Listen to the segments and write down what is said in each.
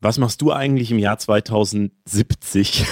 Was machst du eigentlich im Jahr 2070?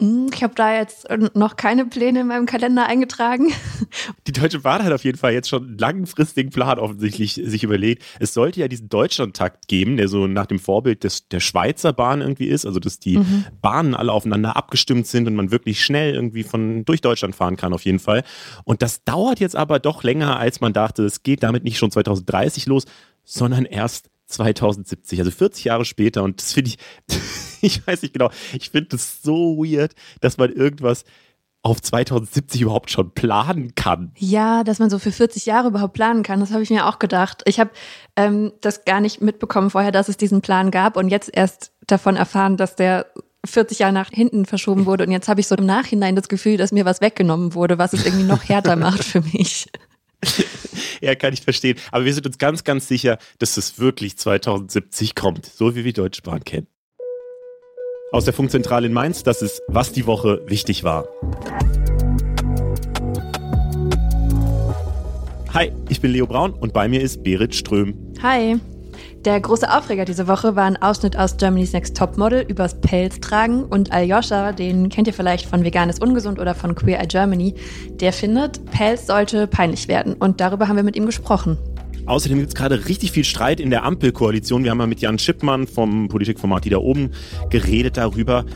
Hm, ich habe da jetzt noch keine Pläne in meinem Kalender eingetragen. Die Deutsche Bahn hat auf jeden Fall jetzt schon einen langfristigen Plan offensichtlich sich überlegt. Es sollte ja diesen Deutschlandtakt geben, der so nach dem Vorbild des, der Schweizer Bahn irgendwie ist, also dass die mhm. Bahnen alle aufeinander abgestimmt sind und man wirklich schnell irgendwie von durch Deutschland fahren kann auf jeden Fall. Und das dauert jetzt aber doch länger, als man dachte. Es geht damit nicht schon 2030 los, sondern erst 2070, also 40 Jahre später. Und das finde ich, ich weiß nicht genau, ich finde das so weird, dass man irgendwas auf 2070 überhaupt schon planen kann. Ja, dass man so für 40 Jahre überhaupt planen kann, das habe ich mir auch gedacht. Ich habe ähm, das gar nicht mitbekommen vorher, dass es diesen Plan gab und jetzt erst davon erfahren, dass der 40 Jahre nach hinten verschoben wurde. Und jetzt habe ich so im Nachhinein das Gefühl, dass mir was weggenommen wurde, was es irgendwie noch härter macht für mich. ja, kann ich verstehen. Aber wir sind uns ganz, ganz sicher, dass es wirklich 2070 kommt, so wie wir Deutsche Bahn kennen. Aus der Funkzentrale in Mainz, das ist, was die Woche wichtig war. Hi, ich bin Leo Braun und bei mir ist Berit Ström. Hi. Der große Aufreger diese Woche war ein Ausschnitt aus Germany's Next Topmodel übers Pelztragen und Aljoscha, den kennt ihr vielleicht von Veganes Ungesund oder von Queer Eye Germany, der findet, Pelz sollte peinlich werden und darüber haben wir mit ihm gesprochen. Außerdem gibt es gerade richtig viel Streit in der Ampelkoalition. Wir haben mal mit Jan Schippmann vom Politikformat Die da oben geredet darüber,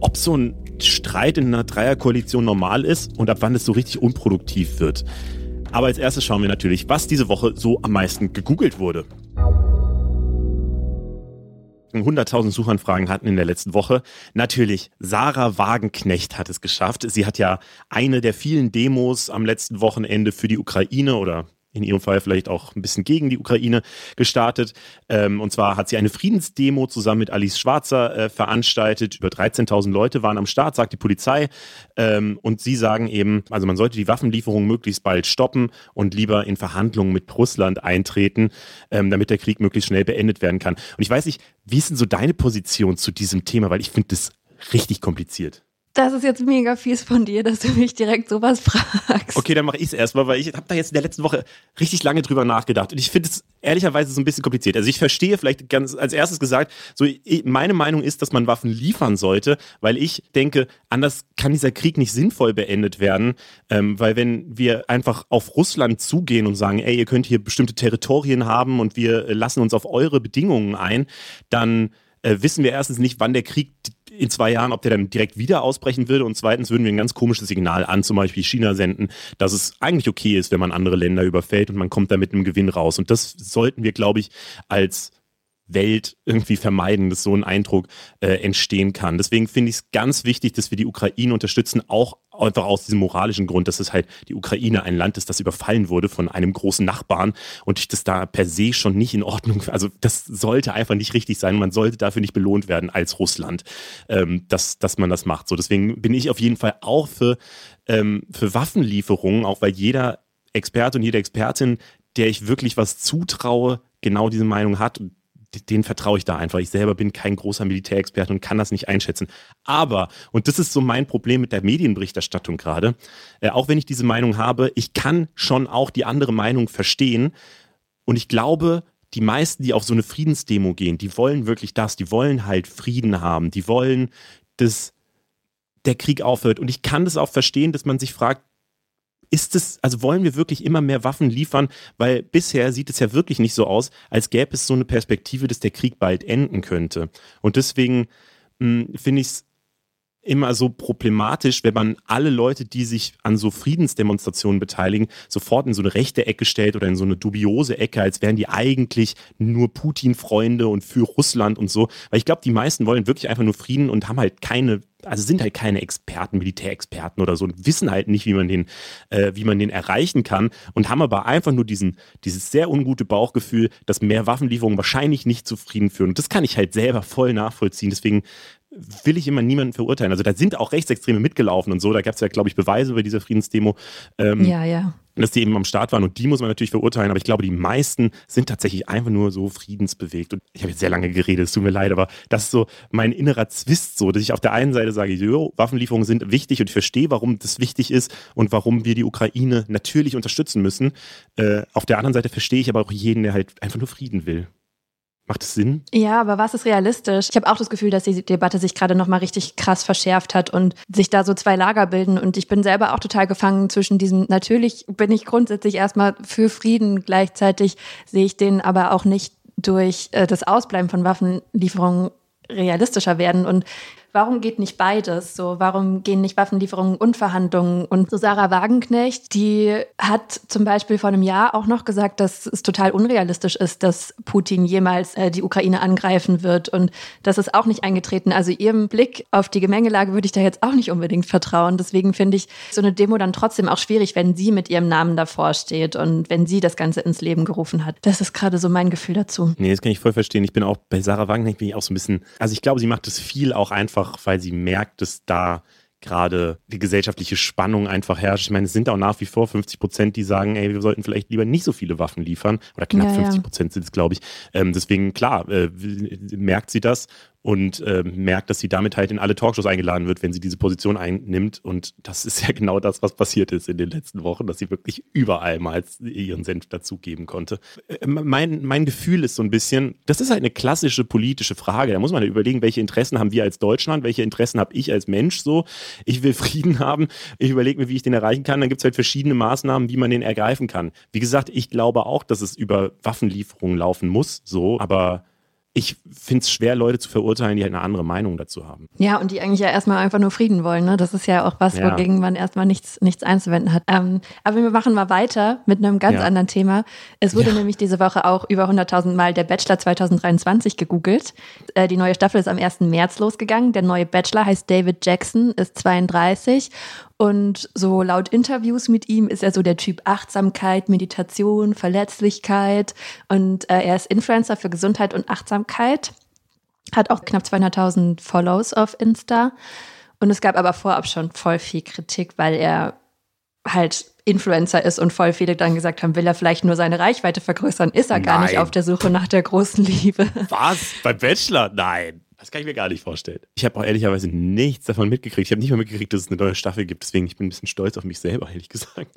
ob so ein Streit in einer Dreierkoalition normal ist und ab wann es so richtig unproduktiv wird. Aber als erstes schauen wir natürlich, was diese Woche so am meisten gegoogelt wurde. 100.000 Suchanfragen hatten in der letzten Woche. Natürlich, Sarah Wagenknecht hat es geschafft. Sie hat ja eine der vielen Demos am letzten Wochenende für die Ukraine oder in ihrem Fall vielleicht auch ein bisschen gegen die Ukraine gestartet. Ähm, und zwar hat sie eine Friedensdemo zusammen mit Alice Schwarzer äh, veranstaltet. Über 13.000 Leute waren am Start, sagt die Polizei. Ähm, und sie sagen eben, also man sollte die Waffenlieferung möglichst bald stoppen und lieber in Verhandlungen mit Russland eintreten, ähm, damit der Krieg möglichst schnell beendet werden kann. Und ich weiß nicht, wie ist denn so deine Position zu diesem Thema? Weil ich finde das richtig kompliziert. Das ist jetzt mega fies von dir, dass du mich direkt sowas fragst. Okay, dann mache ich es erstmal, weil ich habe da jetzt in der letzten Woche richtig lange drüber nachgedacht und ich finde es ehrlicherweise so ein bisschen kompliziert. Also ich verstehe vielleicht ganz als erstes gesagt, so meine Meinung ist, dass man Waffen liefern sollte, weil ich denke, anders kann dieser Krieg nicht sinnvoll beendet werden, ähm, weil wenn wir einfach auf Russland zugehen und sagen, ey, ihr könnt hier bestimmte Territorien haben und wir lassen uns auf eure Bedingungen ein, dann äh, wissen wir erstens nicht, wann der Krieg in zwei Jahren, ob der dann direkt wieder ausbrechen würde. Und zweitens würden wir ein ganz komisches Signal an zum Beispiel China senden, dass es eigentlich okay ist, wenn man andere Länder überfällt und man kommt da mit einem Gewinn raus. Und das sollten wir, glaube ich, als Welt irgendwie vermeiden, dass so ein Eindruck äh, entstehen kann. Deswegen finde ich es ganz wichtig, dass wir die Ukraine unterstützen, auch einfach aus diesem moralischen Grund, dass es halt die Ukraine ein Land ist, das überfallen wurde von einem großen Nachbarn und ich das da per se schon nicht in Ordnung, also das sollte einfach nicht richtig sein. Man sollte dafür nicht belohnt werden als Russland, ähm, dass, dass man das macht. So, deswegen bin ich auf jeden Fall auch für, ähm, für Waffenlieferungen, auch weil jeder Experte und jede Expertin, der ich wirklich was zutraue, genau diese Meinung hat. Und den vertraue ich da einfach. Ich selber bin kein großer Militärexperte und kann das nicht einschätzen. Aber, und das ist so mein Problem mit der Medienberichterstattung gerade, äh, auch wenn ich diese Meinung habe, ich kann schon auch die andere Meinung verstehen. Und ich glaube, die meisten, die auf so eine Friedensdemo gehen, die wollen wirklich das, die wollen halt Frieden haben, die wollen, dass der Krieg aufhört. Und ich kann das auch verstehen, dass man sich fragt, ist es, also wollen wir wirklich immer mehr Waffen liefern? Weil bisher sieht es ja wirklich nicht so aus, als gäbe es so eine Perspektive, dass der Krieg bald enden könnte. Und deswegen hm, finde ich es immer so problematisch, wenn man alle Leute, die sich an so Friedensdemonstrationen beteiligen, sofort in so eine rechte Ecke stellt oder in so eine dubiose Ecke, als wären die eigentlich nur Putin-Freunde und für Russland und so. Weil ich glaube, die meisten wollen wirklich einfach nur Frieden und haben halt keine also sind halt keine Experten, Militärexperten oder so und wissen halt nicht, wie man den, äh, wie man den erreichen kann und haben aber einfach nur diesen, dieses sehr ungute Bauchgefühl, dass mehr Waffenlieferungen wahrscheinlich nicht zufrieden führen. Und das kann ich halt selber voll nachvollziehen. Deswegen will ich immer niemanden verurteilen. Also da sind auch Rechtsextreme mitgelaufen und so. Da gab es ja, glaube ich, Beweise über diese Friedensdemo. Ähm, ja, ja. Dass die eben am Start waren und die muss man natürlich verurteilen. Aber ich glaube, die meisten sind tatsächlich einfach nur so friedensbewegt. Und ich habe jetzt sehr lange geredet, es tut mir leid, aber das ist so mein innerer Zwist so, dass ich auf der einen Seite sage, jo, Waffenlieferungen sind wichtig und ich verstehe, warum das wichtig ist und warum wir die Ukraine natürlich unterstützen müssen. Äh, auf der anderen Seite verstehe ich aber auch jeden, der halt einfach nur Frieden will. Macht es Sinn? Ja, aber was ist realistisch? Ich habe auch das Gefühl, dass die Debatte sich gerade nochmal richtig krass verschärft hat und sich da so zwei Lager bilden. Und ich bin selber auch total gefangen zwischen diesem, natürlich bin ich grundsätzlich erstmal für Frieden, gleichzeitig sehe ich den aber auch nicht durch äh, das Ausbleiben von Waffenlieferungen realistischer werden. Und warum geht nicht beides? So, warum gehen nicht Waffenlieferungen und Verhandlungen? Und so Sarah Wagenknecht, die hat zum Beispiel vor einem Jahr auch noch gesagt, dass es total unrealistisch ist, dass Putin jemals äh, die Ukraine angreifen wird. Und das ist auch nicht eingetreten. Also ihrem Blick auf die Gemengelage würde ich da jetzt auch nicht unbedingt vertrauen. Deswegen finde ich so eine Demo dann trotzdem auch schwierig, wenn sie mit ihrem Namen davor steht und wenn sie das Ganze ins Leben gerufen hat. Das ist gerade so mein Gefühl dazu. Nee, das kann ich voll verstehen. Ich bin auch bei Sarah Wagenknecht bin ich auch so ein bisschen, also ich glaube, sie macht das viel auch einfach einfach, weil sie merkt, dass da gerade die gesellschaftliche Spannung einfach herrscht. Ich meine, es sind auch nach wie vor 50 Prozent, die sagen, ey, wir sollten vielleicht lieber nicht so viele Waffen liefern. Oder knapp ja, 50 Prozent sind es, glaube ich. Ähm, deswegen, klar, äh, merkt sie das und äh, merkt, dass sie damit halt in alle Talkshows eingeladen wird, wenn sie diese Position einnimmt. Und das ist ja genau das, was passiert ist in den letzten Wochen, dass sie wirklich überall mal ihren Senf dazugeben konnte. Äh, mein, mein Gefühl ist so ein bisschen, das ist halt eine klassische politische Frage. Da muss man ja überlegen, welche Interessen haben wir als Deutschland, welche Interessen habe ich als Mensch so. Ich will Frieden haben, ich überlege mir, wie ich den erreichen kann. Dann gibt es halt verschiedene Maßnahmen, wie man den ergreifen kann. Wie gesagt, ich glaube auch, dass es über Waffenlieferungen laufen muss, so, aber ich finde es schwer, Leute zu verurteilen, die halt eine andere Meinung dazu haben. Ja, und die eigentlich ja erstmal einfach nur Frieden wollen. Ne? Das ist ja auch was, ja. wogegen man erstmal nichts, nichts einzuwenden hat. Ähm, aber wir machen mal weiter mit einem ganz ja. anderen Thema. Es wurde ja. nämlich diese Woche auch über 100.000 Mal der Bachelor 2023 gegoogelt. Äh, die neue Staffel ist am 1. März losgegangen. Der neue Bachelor heißt David Jackson, ist 32 und so laut Interviews mit ihm ist er so der Typ Achtsamkeit, Meditation, Verletzlichkeit. Und äh, er ist Influencer für Gesundheit und Achtsamkeit. Hat auch knapp 200.000 Follows auf Insta. Und es gab aber vorab schon voll viel Kritik, weil er halt Influencer ist und voll viele dann gesagt haben, will er vielleicht nur seine Reichweite vergrößern, ist er Nein. gar nicht auf der Suche nach der großen Liebe. Was? Beim Bachelor? Nein. Das kann ich mir gar nicht vorstellen. Ich habe auch ehrlicherweise nichts davon mitgekriegt. Ich habe nicht mal mitgekriegt, dass es eine neue Staffel gibt. Deswegen ich bin ein bisschen stolz auf mich selber, ehrlich gesagt.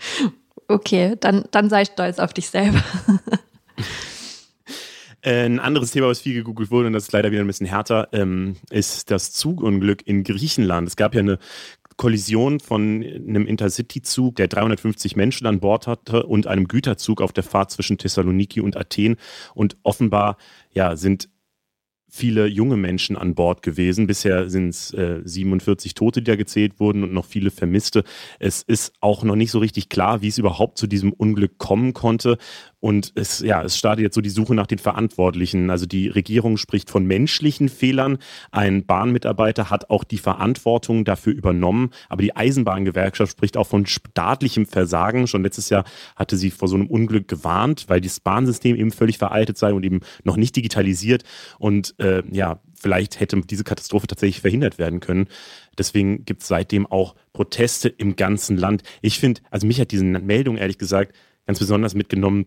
okay, dann, dann sei stolz auf dich selber. Äh, ein anderes Thema, was viel gegoogelt wurde, und das ist leider wieder ein bisschen härter, ähm, ist das Zugunglück in Griechenland. Es gab ja eine Kollision von einem Intercity-Zug, der 350 Menschen an Bord hatte, und einem Güterzug auf der Fahrt zwischen Thessaloniki und Athen. Und offenbar ja, sind viele junge Menschen an Bord gewesen. Bisher sind es äh, 47 Tote, die da gezählt wurden und noch viele Vermisste. Es ist auch noch nicht so richtig klar, wie es überhaupt zu diesem Unglück kommen konnte. Und es, ja, es startet jetzt so die Suche nach den Verantwortlichen. Also die Regierung spricht von menschlichen Fehlern. Ein Bahnmitarbeiter hat auch die Verantwortung dafür übernommen. Aber die Eisenbahngewerkschaft spricht auch von staatlichem Versagen. Schon letztes Jahr hatte sie vor so einem Unglück gewarnt, weil das Bahnsystem eben völlig veraltet sei und eben noch nicht digitalisiert. Und äh, ja, vielleicht hätte diese Katastrophe tatsächlich verhindert werden können. Deswegen gibt es seitdem auch Proteste im ganzen Land. Ich finde, also mich hat diese Meldung ehrlich gesagt ganz besonders mitgenommen,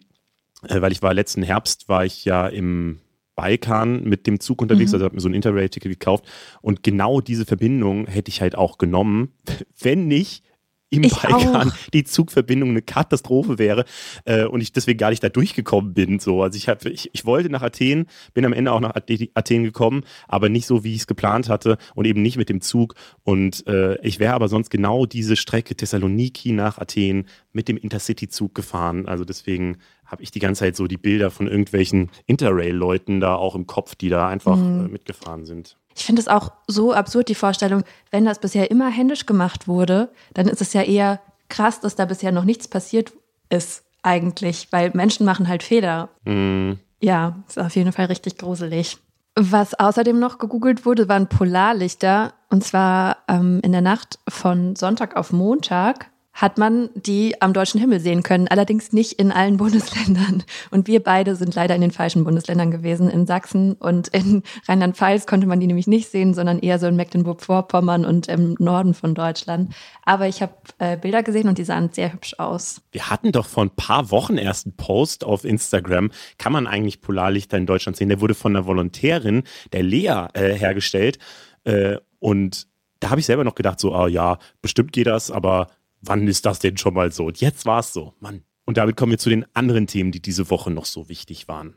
weil ich war letzten Herbst, war ich ja im Balkan mit dem Zug unterwegs, mhm. also habe mir so ein Interrail-Ticket gekauft und genau diese Verbindung hätte ich halt auch genommen, wenn nicht im ich Balkan auch. die Zugverbindung eine Katastrophe wäre äh, und ich deswegen gar nicht da durchgekommen bin. So. Also ich, hab, ich, ich wollte nach Athen, bin am Ende auch nach Athen gekommen, aber nicht so, wie ich es geplant hatte und eben nicht mit dem Zug. Und äh, ich wäre aber sonst genau diese Strecke Thessaloniki nach Athen mit dem Intercity-Zug gefahren. Also deswegen habe ich die ganze Zeit so die Bilder von irgendwelchen Interrail-Leuten da auch im Kopf, die da einfach mhm. äh, mitgefahren sind. Ich finde es auch so absurd, die Vorstellung, wenn das bisher immer händisch gemacht wurde, dann ist es ja eher krass, dass da bisher noch nichts passiert ist, eigentlich, weil Menschen machen halt Fehler. Mm. Ja, ist auf jeden Fall richtig gruselig. Was außerdem noch gegoogelt wurde, waren Polarlichter. Und zwar ähm, in der Nacht von Sonntag auf Montag hat man die am deutschen Himmel sehen können, allerdings nicht in allen Bundesländern. Und wir beide sind leider in den falschen Bundesländern gewesen. In Sachsen und in Rheinland-Pfalz konnte man die nämlich nicht sehen, sondern eher so in Mecklenburg-Vorpommern und im Norden von Deutschland. Aber ich habe äh, Bilder gesehen und die sahen sehr hübsch aus. Wir hatten doch vor ein paar Wochen erst einen Post auf Instagram. Kann man eigentlich Polarlichter in Deutschland sehen? Der wurde von einer Volontärin, der Lea, äh, hergestellt. Äh, und da habe ich selber noch gedacht, so, ah ja, bestimmt geht das, aber wann ist das denn schon mal so? Und jetzt war es so, Mann. Und damit kommen wir zu den anderen Themen, die diese Woche noch so wichtig waren.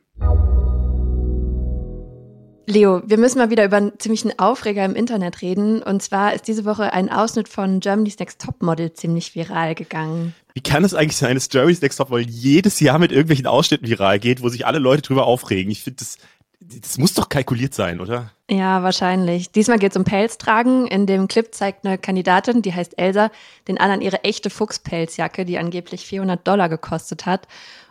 Leo, wir müssen mal wieder über einen ziemlichen Aufreger im Internet reden. Und zwar ist diese Woche ein Ausschnitt von Germany's Next Topmodel ziemlich viral gegangen. Wie kann es eigentlich sein, dass Germany's Next Topmodel jedes Jahr mit irgendwelchen Ausschnitten viral geht, wo sich alle Leute drüber aufregen? Ich finde, das, das muss doch kalkuliert sein, oder? Ja, wahrscheinlich. Diesmal geht es um Pelztragen. In dem Clip zeigt eine Kandidatin, die heißt Elsa, den anderen ihre echte Fuchspelzjacke, die angeblich 400 Dollar gekostet hat.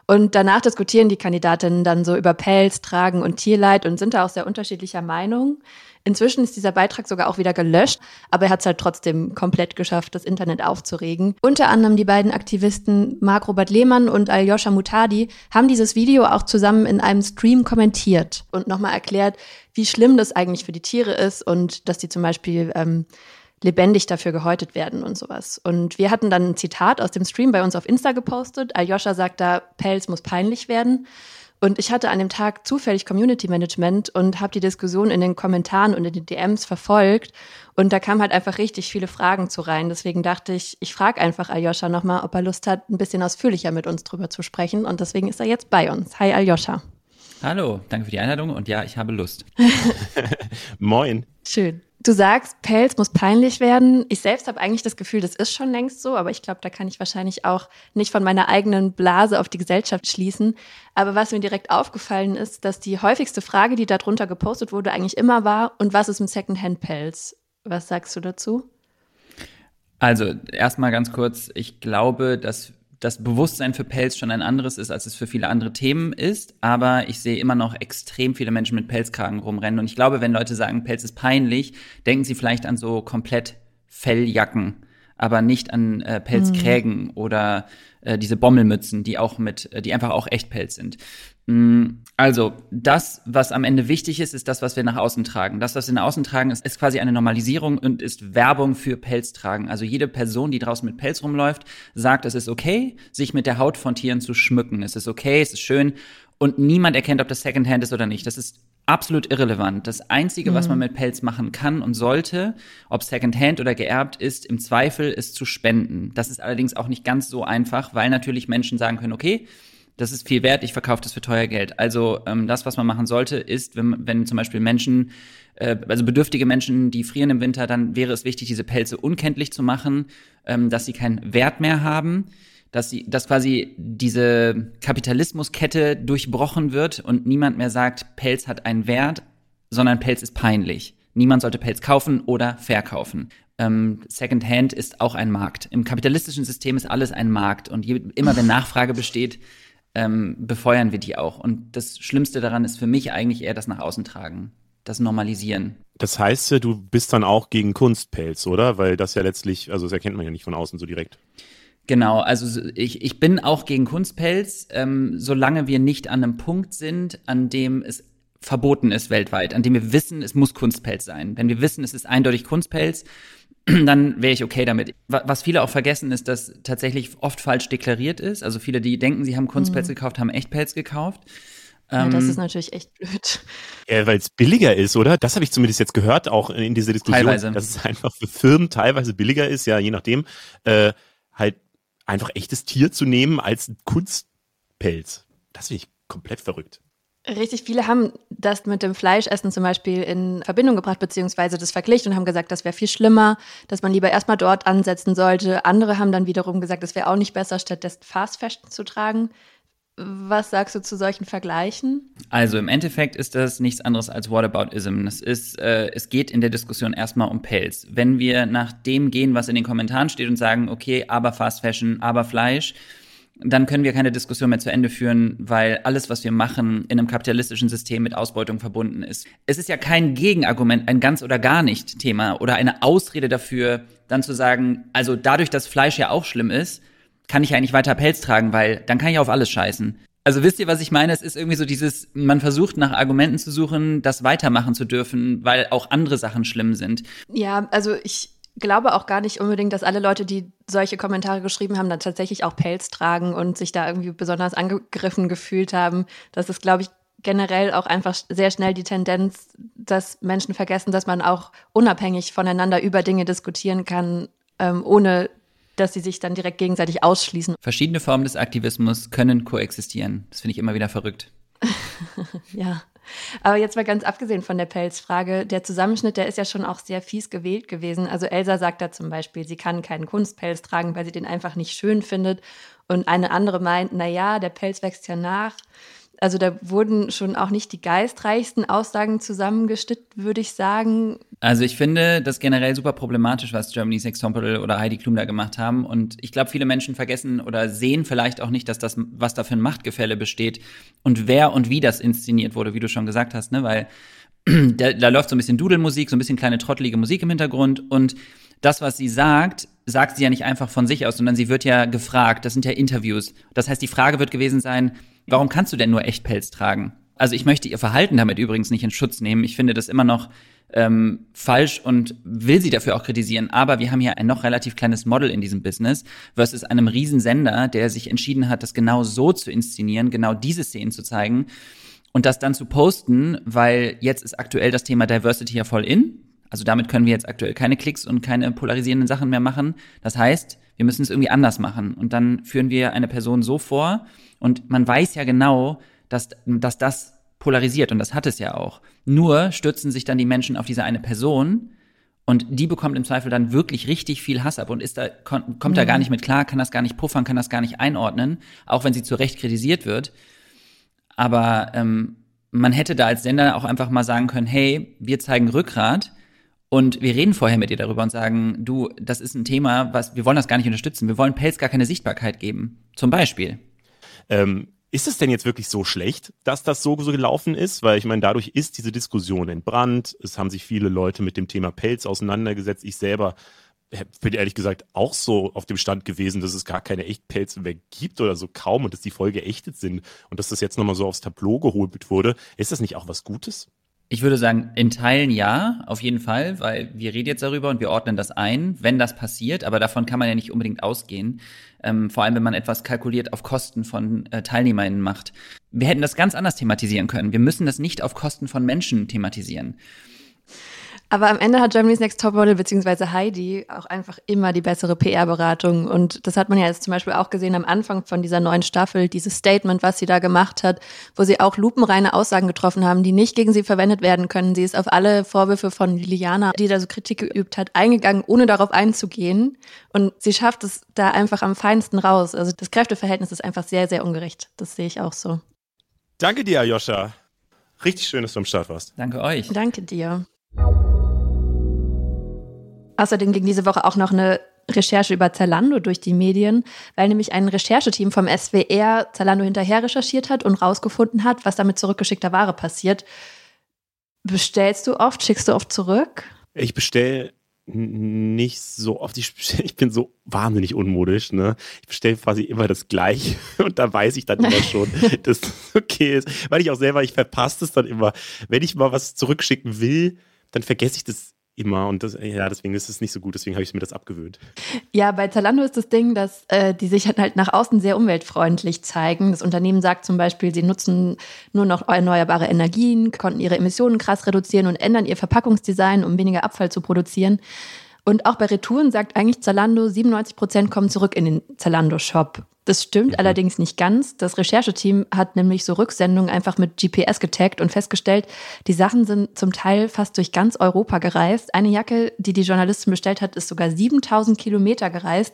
Und danach diskutieren die Kandidatinnen dann so über Pelz, Tragen und Tierleid und sind da auch sehr unterschiedlicher Meinung. Inzwischen ist dieser Beitrag sogar auch wieder gelöscht, aber er hat es halt trotzdem komplett geschafft, das Internet aufzuregen. Unter anderem die beiden Aktivisten Marc-Robert Lehmann und Aljoscha Mutadi haben dieses Video auch zusammen in einem Stream kommentiert und nochmal erklärt, wie schlimm das eigentlich für die Tiere ist und dass die zum Beispiel ähm, lebendig dafür gehäutet werden und sowas. Und wir hatten dann ein Zitat aus dem Stream bei uns auf Insta gepostet. Aljoscha sagt da, Pelz muss peinlich werden. Und ich hatte an dem Tag zufällig Community Management und habe die Diskussion in den Kommentaren und in den DMs verfolgt. Und da kamen halt einfach richtig viele Fragen zu rein. Deswegen dachte ich, ich frage einfach Aljoscha nochmal, ob er Lust hat, ein bisschen ausführlicher mit uns drüber zu sprechen. Und deswegen ist er jetzt bei uns. Hi Aljoscha. Hallo, danke für die Einladung und ja, ich habe Lust. Moin. Schön. Du sagst, Pelz muss peinlich werden. Ich selbst habe eigentlich das Gefühl, das ist schon längst so, aber ich glaube, da kann ich wahrscheinlich auch nicht von meiner eigenen Blase auf die Gesellschaft schließen. Aber was mir direkt aufgefallen ist, dass die häufigste Frage, die darunter gepostet wurde, eigentlich immer war, und was ist mit Secondhand-Pelz? Was sagst du dazu? Also, erstmal ganz kurz, ich glaube, dass das Bewusstsein für Pelz schon ein anderes ist, als es für viele andere Themen ist. Aber ich sehe immer noch extrem viele Menschen mit Pelzkragen rumrennen. Und ich glaube, wenn Leute sagen, Pelz ist peinlich, denken sie vielleicht an so komplett Felljacken, aber nicht an äh, Pelzkrägen mhm. oder äh, diese Bommelmützen, die auch mit, äh, die einfach auch Echtpelz sind. Mm, also, das, was am Ende wichtig ist, ist das, was wir nach außen tragen. Das, was wir nach außen tragen, ist, ist quasi eine Normalisierung und ist Werbung für Pelztragen. Also jede Person, die draußen mit Pelz rumläuft, sagt, es ist okay, sich mit der Haut von Tieren zu schmücken. Es ist okay, es ist schön. Und niemand erkennt, ob das Secondhand ist oder nicht. Das ist absolut irrelevant. Das Einzige, mhm. was man mit Pelz machen kann und sollte, ob Secondhand oder geerbt ist, im Zweifel ist zu spenden. Das ist allerdings auch nicht ganz so einfach, weil natürlich Menschen sagen können, okay, das ist viel wert, ich verkaufe das für teuer Geld. Also ähm, das, was man machen sollte, ist, wenn, wenn zum Beispiel Menschen, äh, also bedürftige Menschen, die frieren im Winter, dann wäre es wichtig, diese Pelze unkenntlich zu machen, ähm, dass sie keinen Wert mehr haben, dass sie, dass quasi diese Kapitalismuskette durchbrochen wird und niemand mehr sagt, Pelz hat einen Wert, sondern Pelz ist peinlich. Niemand sollte Pelz kaufen oder verkaufen. Ähm, Secondhand ist auch ein Markt. Im kapitalistischen System ist alles ein Markt und je, immer wenn Nachfrage besteht, ähm, befeuern wir die auch. Und das Schlimmste daran ist für mich eigentlich eher das nach außen tragen, das Normalisieren. Das heißt, du bist dann auch gegen Kunstpelz, oder? Weil das ja letztlich, also das erkennt man ja nicht von außen so direkt. Genau, also ich, ich bin auch gegen Kunstpelz, ähm, solange wir nicht an einem Punkt sind, an dem es verboten ist weltweit, an dem wir wissen, es muss Kunstpelz sein. Wenn wir wissen, es ist eindeutig Kunstpelz, dann wäre ich okay damit. Was viele auch vergessen, ist, dass tatsächlich oft falsch deklariert ist. Also viele, die denken, sie haben Kunstpelz mhm. gekauft, haben Echtpelz gekauft. Ja, das ähm, ist natürlich echt blöd. Ja, weil es billiger ist, oder? Das habe ich zumindest jetzt gehört, auch in dieser Diskussion, teilweise. dass es einfach für Firmen teilweise billiger ist, ja, je nachdem, äh, halt einfach echtes Tier zu nehmen als Kunstpelz. Das finde ich komplett verrückt. Richtig viele haben das mit dem Fleischessen zum Beispiel in Verbindung gebracht, beziehungsweise das verglichen und haben gesagt, das wäre viel schlimmer, dass man lieber erstmal dort ansetzen sollte. Andere haben dann wiederum gesagt, es wäre auch nicht besser, stattdessen Fast Fashion zu tragen. Was sagst du zu solchen Vergleichen? Also im Endeffekt ist das nichts anderes als Whataboutism. Das ist, äh, es geht in der Diskussion erstmal um Pelz. Wenn wir nach dem gehen, was in den Kommentaren steht und sagen, okay, aber Fast Fashion, aber Fleisch, dann können wir keine Diskussion mehr zu Ende führen, weil alles, was wir machen, in einem kapitalistischen System mit Ausbeutung verbunden ist. Es ist ja kein Gegenargument, ein ganz oder gar nicht Thema oder eine Ausrede dafür, dann zu sagen, also dadurch, dass Fleisch ja auch schlimm ist, kann ich ja nicht weiter Pelz tragen, weil dann kann ich auf alles scheißen. Also wisst ihr, was ich meine? Es ist irgendwie so dieses, man versucht nach Argumenten zu suchen, das weitermachen zu dürfen, weil auch andere Sachen schlimm sind. Ja, also ich glaube auch gar nicht unbedingt, dass alle Leute, die solche Kommentare geschrieben haben, dann tatsächlich auch Pelz tragen und sich da irgendwie besonders angegriffen gefühlt haben. Das ist, glaube ich, generell auch einfach sehr schnell die Tendenz, dass Menschen vergessen, dass man auch unabhängig voneinander über Dinge diskutieren kann, ähm, ohne dass sie sich dann direkt gegenseitig ausschließen. Verschiedene Formen des Aktivismus können koexistieren. Das finde ich immer wieder verrückt. ja. Aber jetzt mal ganz abgesehen von der Pelzfrage, der Zusammenschnitt, der ist ja schon auch sehr fies gewählt gewesen. Also Elsa sagt da zum Beispiel, sie kann keinen Kunstpelz tragen, weil sie den einfach nicht schön findet. Und eine andere meint, na ja, der Pelz wächst ja nach. Also da wurden schon auch nicht die geistreichsten Aussagen zusammengestickt, würde ich sagen. Also ich finde das generell super problematisch, was Germany's Next Topmodel oder Heidi Klum da gemacht haben. Und ich glaube, viele Menschen vergessen oder sehen vielleicht auch nicht, dass das, was da für ein Machtgefälle besteht und wer und wie das inszeniert wurde, wie du schon gesagt hast, ne? Weil da, da läuft so ein bisschen Dudelmusik, so ein bisschen kleine trottelige Musik im Hintergrund und das, was sie sagt, sagt sie ja nicht einfach von sich aus, sondern sie wird ja gefragt. Das sind ja Interviews. Das heißt, die Frage wird gewesen sein, Warum kannst du denn nur Echtpelz tragen? Also ich möchte ihr Verhalten damit übrigens nicht in Schutz nehmen. Ich finde das immer noch ähm, falsch und will sie dafür auch kritisieren. Aber wir haben hier ein noch relativ kleines Model in diesem Business versus einem Riesensender, der sich entschieden hat, das genau so zu inszenieren, genau diese Szenen zu zeigen und das dann zu posten, weil jetzt ist aktuell das Thema Diversity ja voll in. Also damit können wir jetzt aktuell keine Klicks und keine polarisierenden Sachen mehr machen. Das heißt, wir müssen es irgendwie anders machen. Und dann führen wir eine Person so vor, und man weiß ja genau, dass, dass das polarisiert und das hat es ja auch. Nur stürzen sich dann die Menschen auf diese eine Person und die bekommt im Zweifel dann wirklich richtig viel Hass ab und ist da, kommt mhm. da gar nicht mit klar, kann das gar nicht puffern, kann das gar nicht einordnen, auch wenn sie zu Recht kritisiert wird. Aber ähm, man hätte da als Sender auch einfach mal sagen können, hey, wir zeigen Rückgrat und wir reden vorher mit dir darüber und sagen, du, das ist ein Thema, was wir wollen das gar nicht unterstützen. Wir wollen Pelz gar keine Sichtbarkeit geben. Zum Beispiel. Ähm, ist es denn jetzt wirklich so schlecht, dass das so, so gelaufen ist? Weil ich meine, dadurch ist diese Diskussion entbrannt. Es haben sich viele Leute mit dem Thema Pelz auseinandergesetzt. Ich selber bin ehrlich gesagt auch so auf dem Stand gewesen, dass es gar keine Echtpelze mehr gibt oder so kaum und dass die voll geächtet sind und dass das jetzt nochmal so aufs Tableau geholt wurde. Ist das nicht auch was Gutes? Ich würde sagen, in Teilen ja, auf jeden Fall, weil wir reden jetzt darüber und wir ordnen das ein, wenn das passiert, aber davon kann man ja nicht unbedingt ausgehen. Ähm, vor allem, wenn man etwas kalkuliert auf Kosten von äh, TeilnehmerInnen macht. Wir hätten das ganz anders thematisieren können. Wir müssen das nicht auf Kosten von Menschen thematisieren. Aber am Ende hat Germany's Next Topmodel bzw. Heidi auch einfach immer die bessere PR-Beratung. Und das hat man ja jetzt zum Beispiel auch gesehen am Anfang von dieser neuen Staffel, dieses Statement, was sie da gemacht hat, wo sie auch lupenreine Aussagen getroffen haben, die nicht gegen sie verwendet werden können. Sie ist auf alle Vorwürfe von Liliana, die da so Kritik geübt hat, eingegangen, ohne darauf einzugehen. Und sie schafft es da einfach am feinsten raus. Also das Kräfteverhältnis ist einfach sehr, sehr ungerecht. Das sehe ich auch so. Danke dir, Joscha. Richtig schön, dass du am Start warst. Danke euch. Danke dir. Außerdem ging diese Woche auch noch eine Recherche über Zalando durch die Medien, weil nämlich ein Rechercheteam vom SWR Zalando hinterher recherchiert hat und rausgefunden hat, was da mit zurückgeschickter Ware passiert. Bestellst du oft? Schickst du oft zurück? Ich bestelle nicht so oft. Ich, ich bin so wahnsinnig unmodisch. Ne? Ich bestelle quasi immer das Gleiche und da weiß ich dann immer schon, dass das okay ist. Weil ich auch selber, ich verpasse es dann immer. Wenn ich mal was zurückschicken will, dann vergesse ich das immer und das, ja, deswegen ist es nicht so gut, deswegen habe ich mir das abgewöhnt. Ja, bei Zalando ist das Ding, dass äh, die sich halt nach außen sehr umweltfreundlich zeigen. Das Unternehmen sagt zum Beispiel, sie nutzen nur noch erneuerbare Energien, konnten ihre Emissionen krass reduzieren und ändern ihr Verpackungsdesign, um weniger Abfall zu produzieren. Und auch bei Retouren sagt eigentlich Zalando, 97 Prozent kommen zurück in den Zalando-Shop. Das stimmt mhm. allerdings nicht ganz. Das Rechercheteam hat nämlich so Rücksendungen einfach mit GPS getaggt und festgestellt, die Sachen sind zum Teil fast durch ganz Europa gereist. Eine Jacke, die die Journalistin bestellt hat, ist sogar 7000 Kilometer gereist.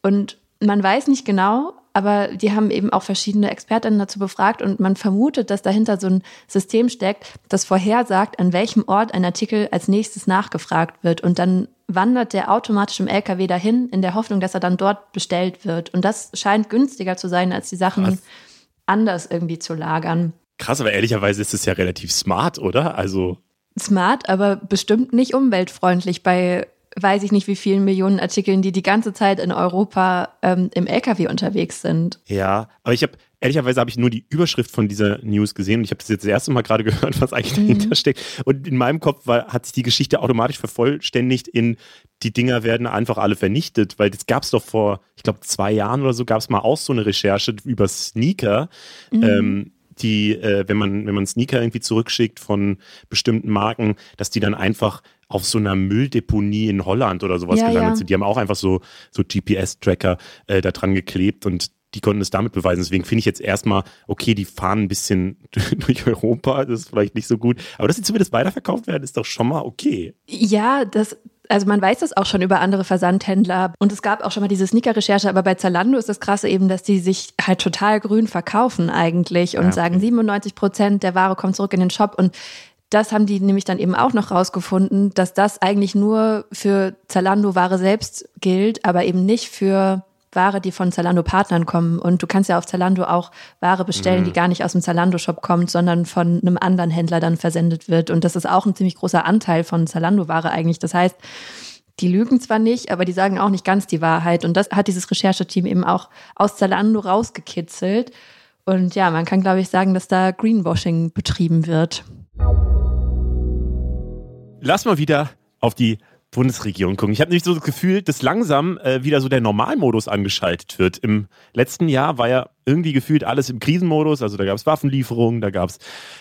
Und man weiß nicht genau, aber die haben eben auch verschiedene Expertinnen dazu befragt und man vermutet, dass dahinter so ein System steckt, das vorhersagt, an welchem Ort ein Artikel als nächstes nachgefragt wird und dann wandert der automatisch im LKW dahin, in der Hoffnung, dass er dann dort bestellt wird. Und das scheint günstiger zu sein, als die Sachen Krass. anders irgendwie zu lagern. Krass, aber ehrlicherweise ist es ja relativ smart, oder? Also. Smart, aber bestimmt nicht umweltfreundlich bei weiß ich nicht, wie vielen Millionen Artikeln, die die ganze Zeit in Europa ähm, im LKW unterwegs sind. Ja, aber ich habe ehrlicherweise habe ich nur die Überschrift von dieser News gesehen und ich habe das jetzt das erste Mal gerade gehört, was eigentlich mhm. dahinter steckt. Und in meinem Kopf war, hat sich die Geschichte automatisch vervollständigt in die Dinger werden einfach alle vernichtet, weil das gab es doch vor, ich glaube, zwei Jahren oder so gab es mal auch so eine Recherche über Sneaker. Mhm. Ähm, die, äh, wenn man, wenn man Sneaker irgendwie zurückschickt von bestimmten Marken, dass die dann einfach auf so einer Mülldeponie in Holland oder sowas ja, gelandet ja. sind. Die haben auch einfach so, so GPS-Tracker äh, da dran geklebt und die konnten es damit beweisen. Deswegen finde ich jetzt erstmal, okay, die fahren ein bisschen durch Europa, das ist vielleicht nicht so gut. Aber dass sie zumindest weiterverkauft werden, ist doch schon mal okay. Ja, das, also man weiß das auch schon über andere Versandhändler und es gab auch schon mal diese Sneaker-Recherche, aber bei Zalando ist das krasse eben, dass die sich halt total grün verkaufen eigentlich und ja, okay. sagen 97 Prozent der Ware kommt zurück in den Shop und das haben die nämlich dann eben auch noch rausgefunden, dass das eigentlich nur für Zalando-Ware selbst gilt, aber eben nicht für Ware, die von Zalando-Partnern kommen. Und du kannst ja auf Zalando auch Ware bestellen, mhm. die gar nicht aus dem Zalando-Shop kommt, sondern von einem anderen Händler dann versendet wird. Und das ist auch ein ziemlich großer Anteil von Zalando-Ware eigentlich. Das heißt, die lügen zwar nicht, aber die sagen auch nicht ganz die Wahrheit. Und das hat dieses Rechercheteam eben auch aus Zalando rausgekitzelt. Und ja, man kann, glaube ich, sagen, dass da Greenwashing betrieben wird lass mal wieder auf die Bundesregierung gucken. Ich habe nämlich so das Gefühl, dass langsam äh, wieder so der Normalmodus angeschaltet wird. Im letzten Jahr war ja irgendwie gefühlt alles im Krisenmodus. Also da gab es Waffenlieferungen, da gab es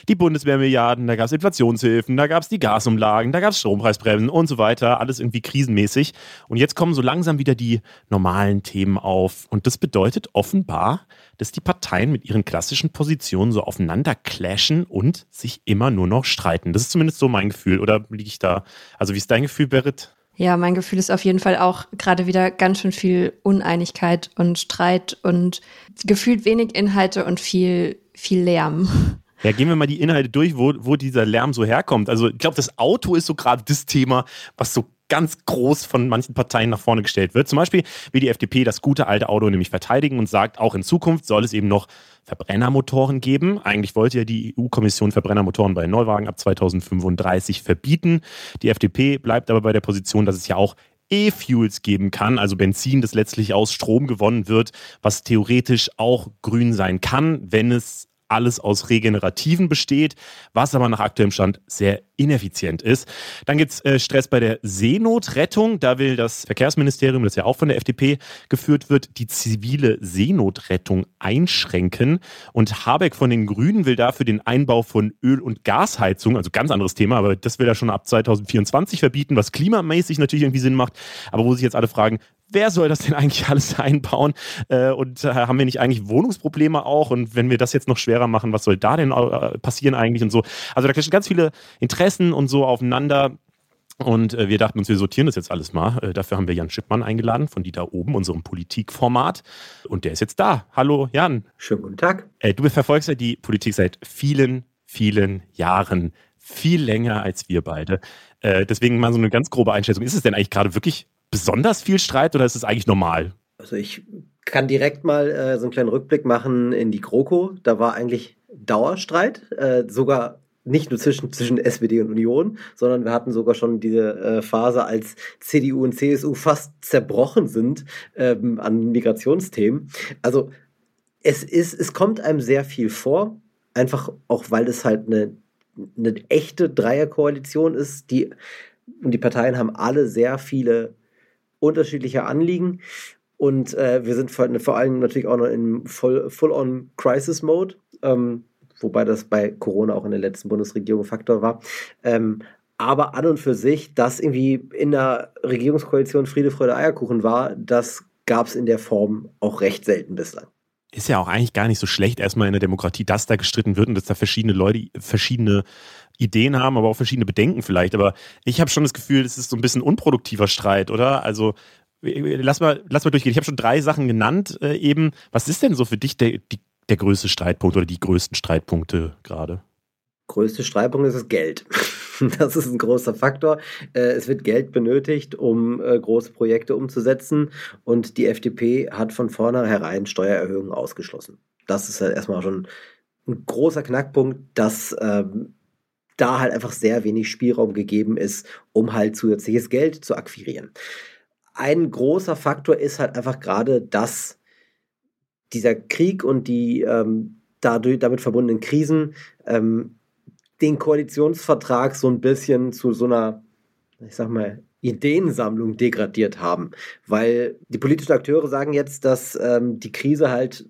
die Bundeswehrmilliarden, da gab es Inflationshilfen, da gab es die Gasumlagen, da gab es Strompreisbremsen und so weiter. Alles irgendwie krisenmäßig. Und jetzt kommen so langsam wieder die normalen Themen auf. Und das bedeutet offenbar, dass die Parteien mit ihren klassischen Positionen so aufeinander clashen und sich immer nur noch streiten. Das ist zumindest so mein Gefühl. Oder liege ich da? Also, wie ist dein Gefühl, Berit? Ja, mein Gefühl ist auf jeden Fall auch gerade wieder ganz schön viel Uneinigkeit und Streit und gefühlt wenig Inhalte und viel, viel Lärm. Ja, gehen wir mal die Inhalte durch, wo, wo dieser Lärm so herkommt. Also ich glaube, das Auto ist so gerade das Thema, was so ganz groß von manchen Parteien nach vorne gestellt wird. Zum Beispiel will die FDP das gute alte Auto nämlich verteidigen und sagt, auch in Zukunft soll es eben noch Verbrennermotoren geben. Eigentlich wollte ja die EU-Kommission Verbrennermotoren bei Neuwagen ab 2035 verbieten. Die FDP bleibt aber bei der Position, dass es ja auch E-Fuels geben kann, also Benzin, das letztlich aus Strom gewonnen wird, was theoretisch auch grün sein kann, wenn es alles aus Regenerativen besteht, was aber nach aktuellem Stand sehr ineffizient ist. Dann gibt es äh, Stress bei der Seenotrettung. Da will das Verkehrsministerium, das ja auch von der FDP geführt wird, die zivile Seenotrettung einschränken. Und Habeck von den Grünen will dafür den Einbau von Öl- und Gasheizung, also ganz anderes Thema, aber das will er schon ab 2024 verbieten, was klimamäßig natürlich irgendwie Sinn macht. Aber wo sich jetzt alle fragen, wer soll das denn eigentlich alles einbauen? Äh, und äh, haben wir nicht eigentlich Wohnungsprobleme auch? Und wenn wir das jetzt noch schwerer machen, was soll da denn äh, passieren eigentlich und so? Also da clashen ganz viele Interessen und so aufeinander. Und äh, wir dachten uns, wir sortieren das jetzt alles mal. Äh, dafür haben wir Jan Schippmann eingeladen von Die da oben, unserem Politikformat. Und der ist jetzt da. Hallo Jan. Schönen guten Tag. Äh, du verfolgst ja die Politik seit vielen, vielen Jahren. Viel länger als wir beide. deswegen mal so eine ganz grobe Einschätzung. Ist es denn eigentlich gerade wirklich besonders viel Streit oder ist es eigentlich normal? Also ich kann direkt mal äh, so einen kleinen Rückblick machen in die GroKo. Da war eigentlich Dauerstreit, äh, sogar nicht nur zwischen, zwischen SPD und Union, sondern wir hatten sogar schon diese äh, Phase, als CDU und CSU fast zerbrochen sind ähm, an Migrationsthemen. Also es ist, es kommt einem sehr viel vor, einfach auch weil es halt eine, eine echte Dreierkoalition ist, die und die Parteien haben alle sehr viele unterschiedliche Anliegen. Und äh, wir sind vor, vor, allem natürlich auch noch in Full-on-Crisis-Mode, ähm, wobei das bei Corona auch in der letzten Bundesregierung Faktor war. Ähm, aber an und für sich, dass irgendwie in der Regierungskoalition Friede, Freude, Eierkuchen war, das gab es in der Form auch recht selten bislang ist ja auch eigentlich gar nicht so schlecht, erstmal in der Demokratie, dass da gestritten wird und dass da verschiedene Leute verschiedene Ideen haben, aber auch verschiedene Bedenken vielleicht. Aber ich habe schon das Gefühl, es ist so ein bisschen unproduktiver Streit, oder? Also lass mal, lass mal durchgehen. Ich habe schon drei Sachen genannt äh, eben. Was ist denn so für dich der, die, der größte Streitpunkt oder die größten Streitpunkte gerade? Größte Streitpunkt ist das Geld. Das ist ein großer Faktor. Äh, es wird Geld benötigt, um äh, große Projekte umzusetzen. Und die FDP hat von vornherein Steuererhöhungen ausgeschlossen. Das ist halt erstmal schon ein großer Knackpunkt, dass ähm, da halt einfach sehr wenig Spielraum gegeben ist, um halt zusätzliches Geld zu akquirieren. Ein großer Faktor ist halt einfach gerade, dass dieser Krieg und die ähm, dadurch, damit verbundenen Krisen ähm, den Koalitionsvertrag so ein bisschen zu so einer, ich sag mal, Ideensammlung degradiert haben. Weil die politischen Akteure sagen jetzt, dass ähm, die Krise halt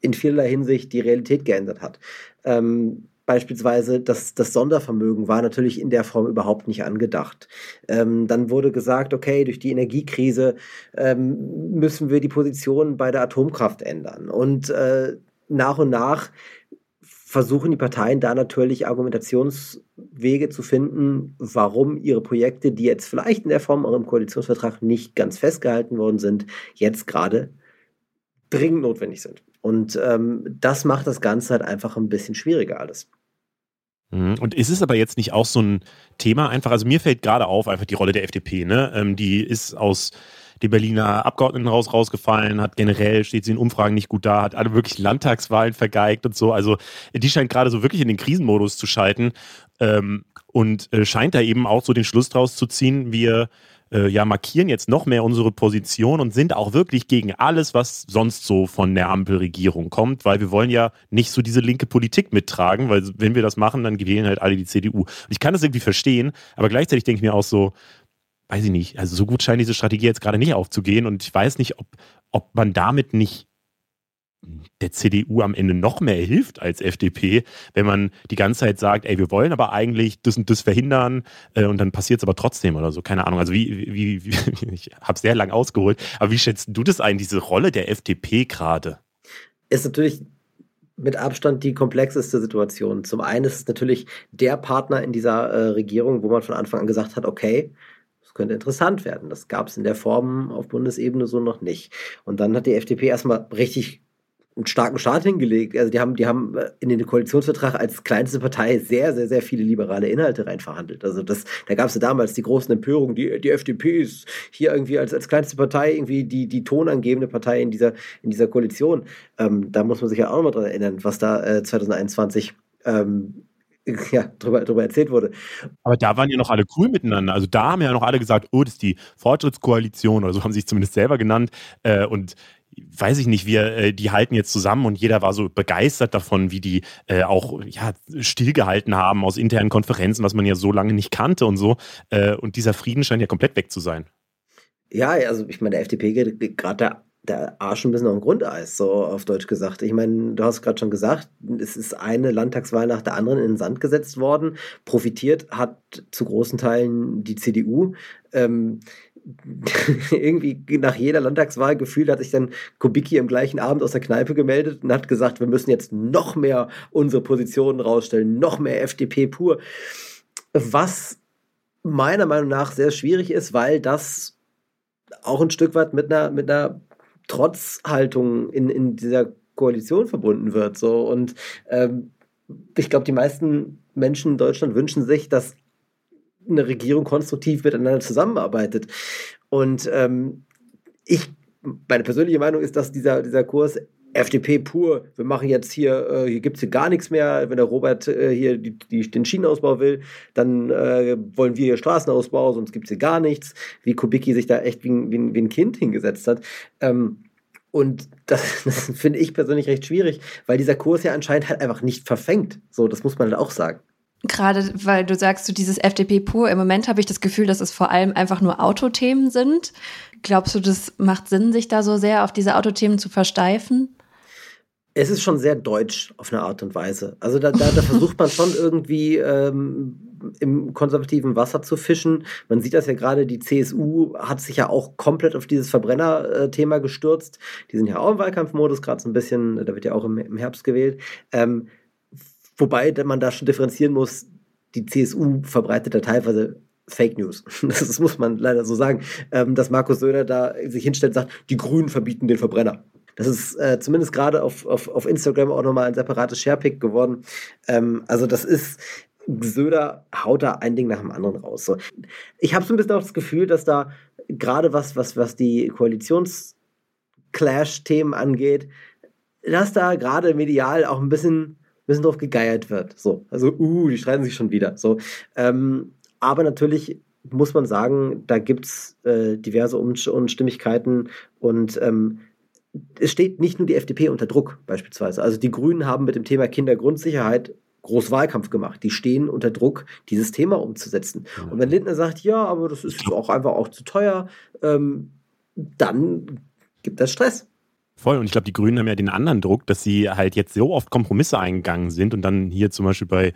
in vielerlei Hinsicht die Realität geändert hat. Ähm, beispielsweise das, das Sondervermögen war natürlich in der Form überhaupt nicht angedacht. Ähm, dann wurde gesagt, okay, durch die Energiekrise ähm, müssen wir die Position bei der Atomkraft ändern. Und äh, nach und nach versuchen die Parteien da natürlich Argumentationswege zu finden, warum ihre Projekte, die jetzt vielleicht in der Form auch im Koalitionsvertrag nicht ganz festgehalten worden sind, jetzt gerade dringend notwendig sind. Und ähm, das macht das Ganze halt einfach ein bisschen schwieriger alles. Mhm. Und ist es aber jetzt nicht auch so ein Thema einfach, also mir fällt gerade auf einfach die Rolle der FDP, ne? Ähm, die ist aus dem Berliner Abgeordnetenhaus rausgefallen, hat generell, steht sie in Umfragen nicht gut da, hat alle wirklich Landtagswahlen vergeigt und so. Also die scheint gerade so wirklich in den Krisenmodus zu schalten ähm, und äh, scheint da eben auch so den Schluss draus zu ziehen, wir äh, ja, markieren jetzt noch mehr unsere Position und sind auch wirklich gegen alles, was sonst so von der Ampelregierung kommt, weil wir wollen ja nicht so diese linke Politik mittragen, weil wenn wir das machen, dann wählen halt alle die CDU. Und ich kann das irgendwie verstehen, aber gleichzeitig denke ich mir auch so, weiß ich nicht, also so gut scheint diese Strategie jetzt gerade nicht aufzugehen und ich weiß nicht, ob, ob man damit nicht der CDU am Ende noch mehr hilft als FDP, wenn man die ganze Zeit sagt, ey, wir wollen aber eigentlich das und das verhindern äh, und dann passiert es aber trotzdem oder so. Keine Ahnung. Also wie, wie, wie ich habe sehr lang ausgeholt, aber wie schätzt du das ein, diese Rolle der FDP gerade? Ist natürlich mit Abstand die komplexeste Situation. Zum einen ist es natürlich der Partner in dieser äh, Regierung, wo man von Anfang an gesagt hat, okay, könnte interessant werden. Das gab es in der Form auf Bundesebene so noch nicht. Und dann hat die FDP erstmal richtig einen starken Start hingelegt. Also die haben, die haben äh, in den Koalitionsvertrag als kleinste Partei sehr, sehr, sehr viele liberale Inhalte reinverhandelt. Also das, da gab es ja damals die großen Empörungen, die, die FDP ist hier irgendwie als, als kleinste Partei irgendwie die, die tonangebende Partei in dieser, in dieser Koalition. Ähm, da muss man sich ja auch nochmal dran erinnern, was da äh, 2021 ähm, ja, drüber, drüber erzählt wurde. Aber da waren ja noch alle cool miteinander. Also da haben ja noch alle gesagt, oh, das ist die Fortschrittskoalition oder so haben sie sich zumindest selber genannt. Äh, und weiß ich nicht, wir, äh, die halten jetzt zusammen und jeder war so begeistert davon, wie die äh, auch ja, stillgehalten haben aus internen Konferenzen, was man ja so lange nicht kannte und so. Äh, und dieser Frieden scheint ja komplett weg zu sein. Ja, also ich meine, der FDP geht gerade der, der Arsch ein bisschen auf dem Grundeis, so auf Deutsch gesagt. Ich meine, du hast gerade schon gesagt, es ist eine Landtagswahl nach der anderen in den Sand gesetzt worden. Profitiert hat zu großen Teilen die CDU. Ähm, irgendwie nach jeder Landtagswahl gefühlt hat sich dann Kubicki im gleichen Abend aus der Kneipe gemeldet und hat gesagt, wir müssen jetzt noch mehr unsere Positionen rausstellen, noch mehr FDP pur. Was meiner Meinung nach sehr schwierig ist, weil das auch ein Stück weit mit einer, mit einer Trotzhaltung in, in dieser Koalition verbunden wird. So. Und ähm, ich glaube, die meisten Menschen in Deutschland wünschen sich, dass eine Regierung konstruktiv miteinander zusammenarbeitet. Und ähm, ich, meine persönliche Meinung ist, dass dieser, dieser Kurs FDP pur, wir machen jetzt hier, äh, hier gibt es hier gar nichts mehr. Wenn der Robert äh, hier die, die, den Schienenausbau will, dann äh, wollen wir hier Straßenausbau, sonst gibt es hier gar nichts. Wie Kubicki sich da echt wie, wie, wie ein Kind hingesetzt hat. Ähm, und das, das finde ich persönlich recht schwierig, weil dieser Kurs ja anscheinend halt einfach nicht verfängt. So, das muss man halt auch sagen. Gerade weil du sagst, so dieses FDP pur, im Moment habe ich das Gefühl, dass es vor allem einfach nur Autothemen sind. Glaubst du, das macht Sinn, sich da so sehr auf diese Autothemen zu versteifen? Es ist schon sehr deutsch auf eine Art und Weise. Also da, da, da versucht man schon irgendwie ähm, im konservativen Wasser zu fischen. Man sieht das ja gerade, die CSU hat sich ja auch komplett auf dieses Verbrenner-Thema gestürzt. Die sind ja auch im Wahlkampfmodus, gerade so ein bisschen, da wird ja auch im, im Herbst gewählt. Ähm, Wobei man da schon differenzieren muss, die CSU verbreitet da teilweise Fake News. Das, muss man leider so sagen, ähm, dass Markus Söder da sich hinstellt und sagt, die Grünen verbieten den Verbrenner. Das ist äh, zumindest gerade auf, auf, auf Instagram auch nochmal ein separates Sharepick geworden. Ähm, also das ist, Söder haut da ein Ding nach dem anderen raus. So. Ich habe so ein bisschen auch das Gefühl, dass da gerade was, was, was die Koalitions-Clash-Themen angeht, dass da gerade medial auch ein bisschen bisschen drauf gegeiert wird. So, also, uh, die streiten sich schon wieder. So, ähm, aber natürlich muss man sagen, da gibt es äh, diverse Unstimmigkeiten und ähm, es steht nicht nur die FDP unter Druck, beispielsweise. Also die Grünen haben mit dem Thema Kindergrundsicherheit groß Wahlkampf gemacht. Die stehen unter Druck, dieses Thema umzusetzen. Und wenn Lindner sagt, ja, aber das ist auch einfach auch zu teuer, ähm, dann gibt das Stress. Voll, und ich glaube, die Grünen haben ja den anderen Druck, dass sie halt jetzt so oft Kompromisse eingegangen sind und dann hier zum Beispiel bei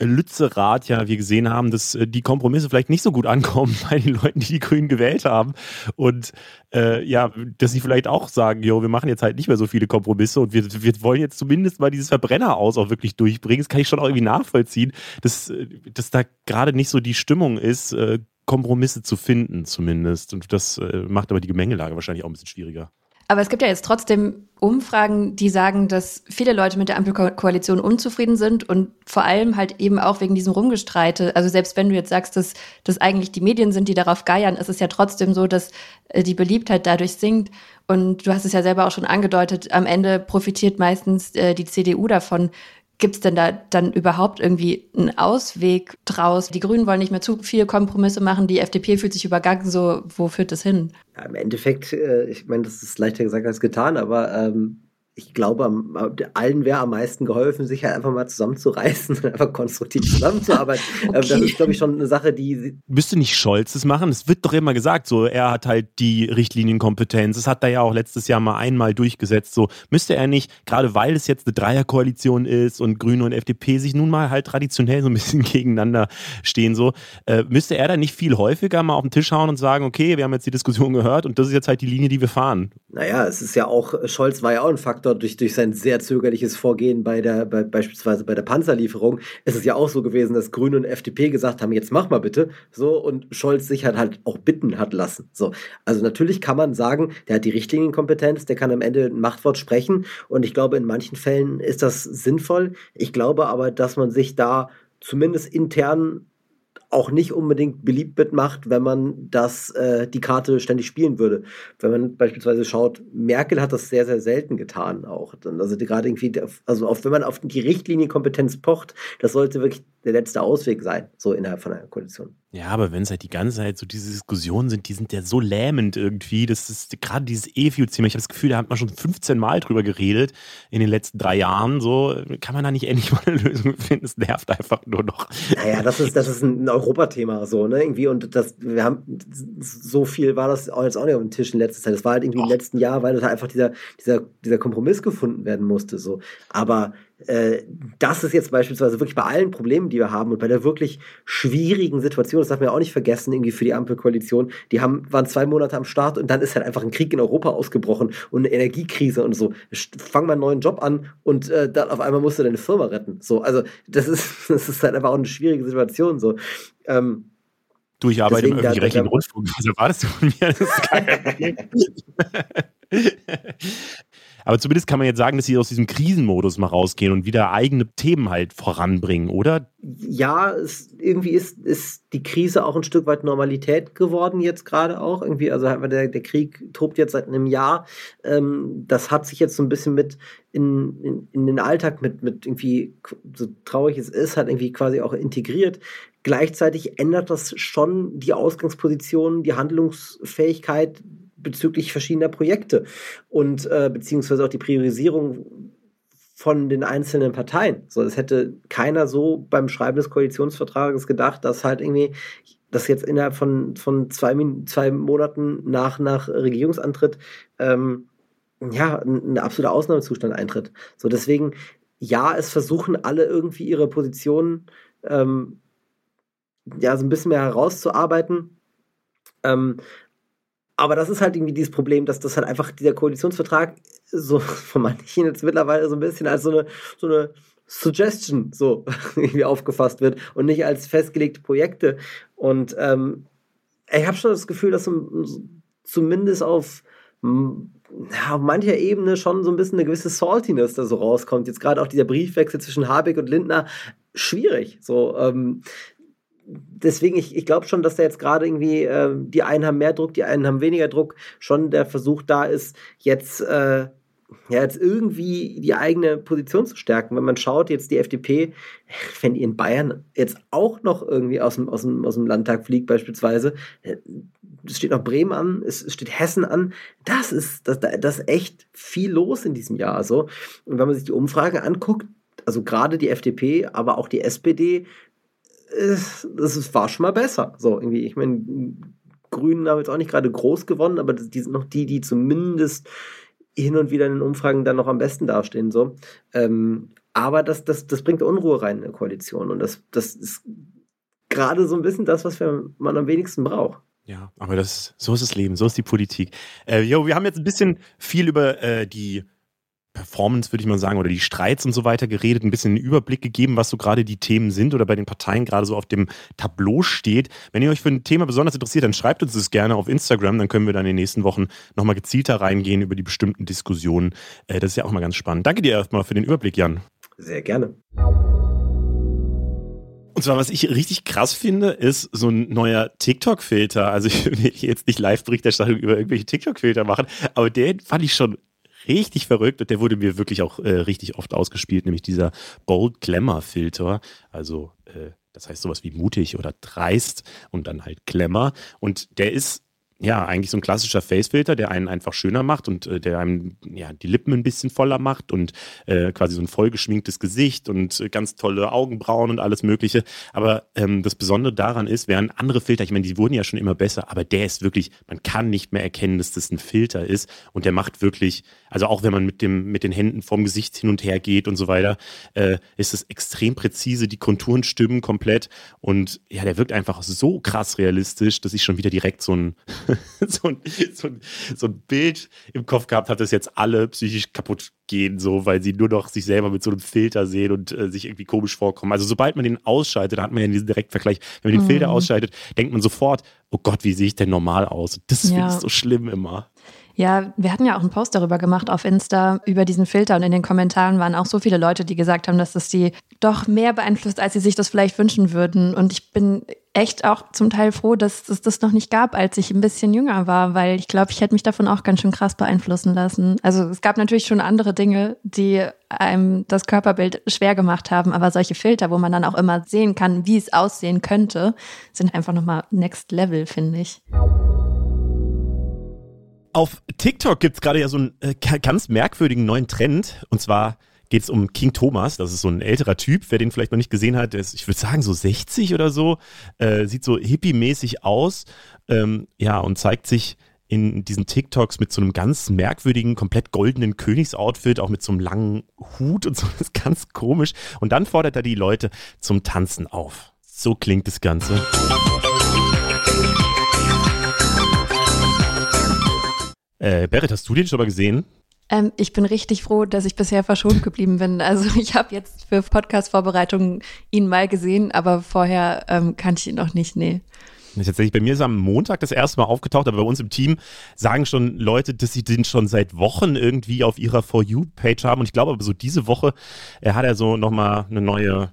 Lützerath ja wir gesehen haben, dass äh, die Kompromisse vielleicht nicht so gut ankommen bei den Leuten, die die Grünen gewählt haben. Und äh, ja, dass sie vielleicht auch sagen, jo, wir machen jetzt halt nicht mehr so viele Kompromisse und wir, wir wollen jetzt zumindest mal dieses Verbrenner aus auch wirklich durchbringen. Das kann ich schon auch irgendwie nachvollziehen, dass, äh, dass da gerade nicht so die Stimmung ist, äh, Kompromisse zu finden zumindest. Und das macht aber die Gemengelage wahrscheinlich auch ein bisschen schwieriger. Aber es gibt ja jetzt trotzdem Umfragen, die sagen, dass viele Leute mit der Ampelkoalition unzufrieden sind und vor allem halt eben auch wegen diesem Rumgestreite. Also selbst wenn du jetzt sagst, dass das eigentlich die Medien sind, die darauf geiern, ist es ja trotzdem so, dass äh, die Beliebtheit dadurch sinkt. Und du hast es ja selber auch schon angedeutet, am Ende profitiert meistens äh, die CDU davon. Gibt es denn da dann überhaupt irgendwie einen Ausweg draus? Die Grünen wollen nicht mehr zu viele Kompromisse machen, die FDP fühlt sich übergangen, so wo führt das hin? Ja, Im Endeffekt, äh, ich meine, das ist leichter gesagt als getan, aber ähm, ich glaube, allen wäre am meisten geholfen, sich halt einfach mal zusammenzureißen und einfach konstruktiv zusammenzuarbeiten. okay. Das ist, glaube ich, schon eine Sache, die. Müsste nicht Scholz das machen? Es wird doch immer gesagt, so, er hat halt die Richtlinienkompetenz. Das hat er ja auch letztes Jahr mal einmal durchgesetzt. So, müsste er nicht, gerade weil es jetzt eine Dreierkoalition ist und Grüne und FDP sich nun mal halt traditionell so ein bisschen gegeneinander stehen, so, äh, müsste er da nicht viel häufiger mal auf den Tisch hauen und sagen, okay, wir haben jetzt die Diskussion gehört und das ist jetzt halt die Linie, die wir fahren? Naja, es ist ja auch, Scholz war ja auch ein Faktor Faktor durch, durch sein sehr zögerliches Vorgehen bei der, bei, beispielsweise bei der Panzerlieferung, ist es ja auch so gewesen, dass Grüne und FDP gesagt haben, jetzt mach mal bitte, so, und Scholz sich halt, halt auch bitten hat lassen, so. Also natürlich kann man sagen, der hat die Richtlinienkompetenz, der kann am Ende ein Machtwort sprechen und ich glaube, in manchen Fällen ist das sinnvoll. Ich glaube aber, dass man sich da zumindest intern auch nicht unbedingt beliebt mitmacht, wenn man das, äh, die Karte ständig spielen würde. Wenn man beispielsweise schaut, Merkel hat das sehr, sehr selten getan auch. Also gerade irgendwie, also auf, wenn man auf die Richtlinienkompetenz pocht, das sollte wirklich der letzte Ausweg sein, so innerhalb von einer Koalition. Ja, aber wenn es halt die ganze Zeit so diese Diskussionen sind, die sind ja so lähmend irgendwie. Das ist gerade dieses E-Fuel-Thema. Ich habe das Gefühl, da hat man schon 15 Mal drüber geredet in den letzten drei Jahren. So kann man da nicht endlich mal eine Lösung finden. Es nervt einfach nur noch. Naja, das ist, das ist ein Europathema so, ne? Irgendwie und das, wir haben so viel war das jetzt auch nicht auf dem Tisch in letzter Zeit. Das war halt irgendwie Och. im letzten Jahr, weil da einfach dieser, dieser, dieser Kompromiss gefunden werden musste. So. Aber äh, das ist jetzt beispielsweise wirklich bei allen Problemen, die wir haben und bei der wirklich schwierigen Situation, das darf man ja auch nicht vergessen, irgendwie für die Ampelkoalition, die haben, waren zwei Monate am Start und dann ist halt einfach ein Krieg in Europa ausgebrochen und eine Energiekrise und so. Fang mal einen neuen Job an und äh, dann auf einmal musst du deine Firma retten. So, also das ist, das ist halt einfach auch eine schwierige Situation. So. Ähm, Du, ich arbeite im öffentlich-rechtlichen Rundfunk. Was erwartest du von mir? Das ist kein Aber zumindest kann man jetzt sagen, dass sie aus diesem Krisenmodus mal rausgehen und wieder eigene Themen halt voranbringen, oder? Ja, es, irgendwie ist, ist die Krise auch ein Stück weit Normalität geworden jetzt gerade auch. Irgendwie, also der, der Krieg tobt jetzt seit einem Jahr. Ähm, das hat sich jetzt so ein bisschen mit in, in, in den Alltag mit, mit irgendwie, so traurig es ist, hat irgendwie quasi auch integriert. Gleichzeitig ändert das schon die Ausgangsposition, die Handlungsfähigkeit bezüglich verschiedener Projekte und äh, beziehungsweise auch die Priorisierung von den einzelnen Parteien. So, es hätte keiner so beim Schreiben des Koalitionsvertrages gedacht, dass halt irgendwie dass jetzt innerhalb von, von zwei, zwei Monaten nach, nach Regierungsantritt ähm, ja, ein, ein absoluter Ausnahmezustand eintritt. So, deswegen, ja, es versuchen alle irgendwie ihre Positionen ähm, ja, so ein bisschen mehr herauszuarbeiten. Ähm, aber das ist halt irgendwie dieses Problem, dass das halt einfach dieser Koalitionsvertrag so von manchen jetzt mittlerweile so ein bisschen als so eine, so eine Suggestion so irgendwie aufgefasst wird und nicht als festgelegte Projekte. Und ähm, ich habe schon das Gefühl, dass zumindest auf, auf mancher Ebene schon so ein bisschen eine gewisse Saltiness da so rauskommt. Jetzt gerade auch dieser Briefwechsel zwischen Habeck und Lindner, schwierig. So, ähm, deswegen, ich, ich glaube schon, dass da jetzt gerade irgendwie, äh, die einen haben mehr Druck, die einen haben weniger Druck, schon der Versuch da ist, jetzt, äh, ja, jetzt irgendwie die eigene Position zu stärken. Wenn man schaut, jetzt die FDP, wenn die in Bayern jetzt auch noch irgendwie aus dem, aus dem, aus dem Landtag fliegt, beispielsweise, äh, es steht noch Bremen an, es steht Hessen an, das ist, das, das ist echt viel los in diesem Jahr. So. Und wenn man sich die Umfragen anguckt, also gerade die FDP, aber auch die SPD, das war schon mal besser. So, irgendwie, ich meine, Grünen haben jetzt auch nicht gerade groß gewonnen, aber die sind noch die, die zumindest hin und wieder in den Umfragen dann noch am besten dastehen. So. Ähm, aber das, das, das bringt Unruhe rein in eine Koalition. Und das, das ist gerade so ein bisschen das, was man am wenigsten braucht. Ja, aber das, so ist das Leben, so ist die Politik. Äh, jo, wir haben jetzt ein bisschen viel über äh, die Performance, würde ich mal sagen, oder die Streits und so weiter geredet, ein bisschen einen Überblick gegeben, was so gerade die Themen sind oder bei den Parteien gerade so auf dem Tableau steht. Wenn ihr euch für ein Thema besonders interessiert, dann schreibt uns das gerne auf Instagram, dann können wir dann in den nächsten Wochen nochmal gezielter reingehen über die bestimmten Diskussionen. Äh, das ist ja auch mal ganz spannend. Danke dir erstmal für den Überblick, Jan. Sehr gerne. Und zwar, was ich richtig krass finde, ist so ein neuer TikTok-Filter. Also ich will jetzt nicht Live-Berichterstattung über irgendwelche TikTok-Filter machen, aber den fand ich schon richtig verrückt und der wurde mir wirklich auch äh, richtig oft ausgespielt, nämlich dieser Bold Glamour Filter. Also äh, das heißt sowas wie mutig oder dreist und dann halt Glamour. Und der ist ja, eigentlich so ein klassischer Facefilter, der einen einfach schöner macht und äh, der einem ja, die Lippen ein bisschen voller macht und äh, quasi so ein vollgeschminktes Gesicht und äh, ganz tolle Augenbrauen und alles Mögliche. Aber ähm, das Besondere daran ist, während andere Filter, ich meine, die wurden ja schon immer besser, aber der ist wirklich, man kann nicht mehr erkennen, dass das ein Filter ist und der macht wirklich, also auch wenn man mit, dem, mit den Händen vorm Gesicht hin und her geht und so weiter, äh, ist es extrem präzise, die Konturen stimmen komplett und ja, der wirkt einfach so krass realistisch, dass ich schon wieder direkt so ein so, ein, so, ein, so ein Bild im Kopf gehabt hat, dass jetzt alle psychisch kaputt gehen, so, weil sie nur noch sich selber mit so einem Filter sehen und äh, sich irgendwie komisch vorkommen. Also sobald man den ausschaltet, da hat man ja diesen Direktvergleich, wenn man den mhm. Filter ausschaltet, denkt man sofort, oh Gott, wie sehe ich denn normal aus? Das ja. finde ich so schlimm immer. Ja, wir hatten ja auch einen Post darüber gemacht auf Insta, über diesen Filter und in den Kommentaren waren auch so viele Leute, die gesagt haben, dass das sie doch mehr beeinflusst, als sie sich das vielleicht wünschen würden. Und ich bin echt auch zum Teil froh, dass es das noch nicht gab, als ich ein bisschen jünger war, weil ich glaube, ich hätte mich davon auch ganz schön krass beeinflussen lassen. Also es gab natürlich schon andere Dinge, die einem das Körperbild schwer gemacht haben, aber solche Filter, wo man dann auch immer sehen kann, wie es aussehen könnte, sind einfach nochmal Next Level, finde ich. Auf TikTok gibt es gerade ja so einen äh, ganz merkwürdigen neuen Trend. Und zwar geht es um King Thomas. Das ist so ein älterer Typ. Wer den vielleicht noch nicht gesehen hat, der ist, ich würde sagen, so 60 oder so. Äh, sieht so hippie-mäßig aus. Ähm, ja, und zeigt sich in diesen TikToks mit so einem ganz merkwürdigen, komplett goldenen Königsoutfit, auch mit so einem langen Hut und so. Das ist ganz komisch. Und dann fordert er die Leute zum Tanzen auf. So klingt das Ganze. Äh, Berit, hast du den schon mal gesehen? Ähm, ich bin richtig froh, dass ich bisher verschont geblieben bin. Also ich habe jetzt für Podcast-Vorbereitungen ihn mal gesehen, aber vorher ähm, kannte ich ihn noch nicht, nee. Tatsächlich, bei mir ist am Montag das erste Mal aufgetaucht, aber bei uns im Team sagen schon Leute, dass sie den schon seit Wochen irgendwie auf ihrer For You-Page haben. Und ich glaube, aber so diese Woche äh, hat er so nochmal eine neue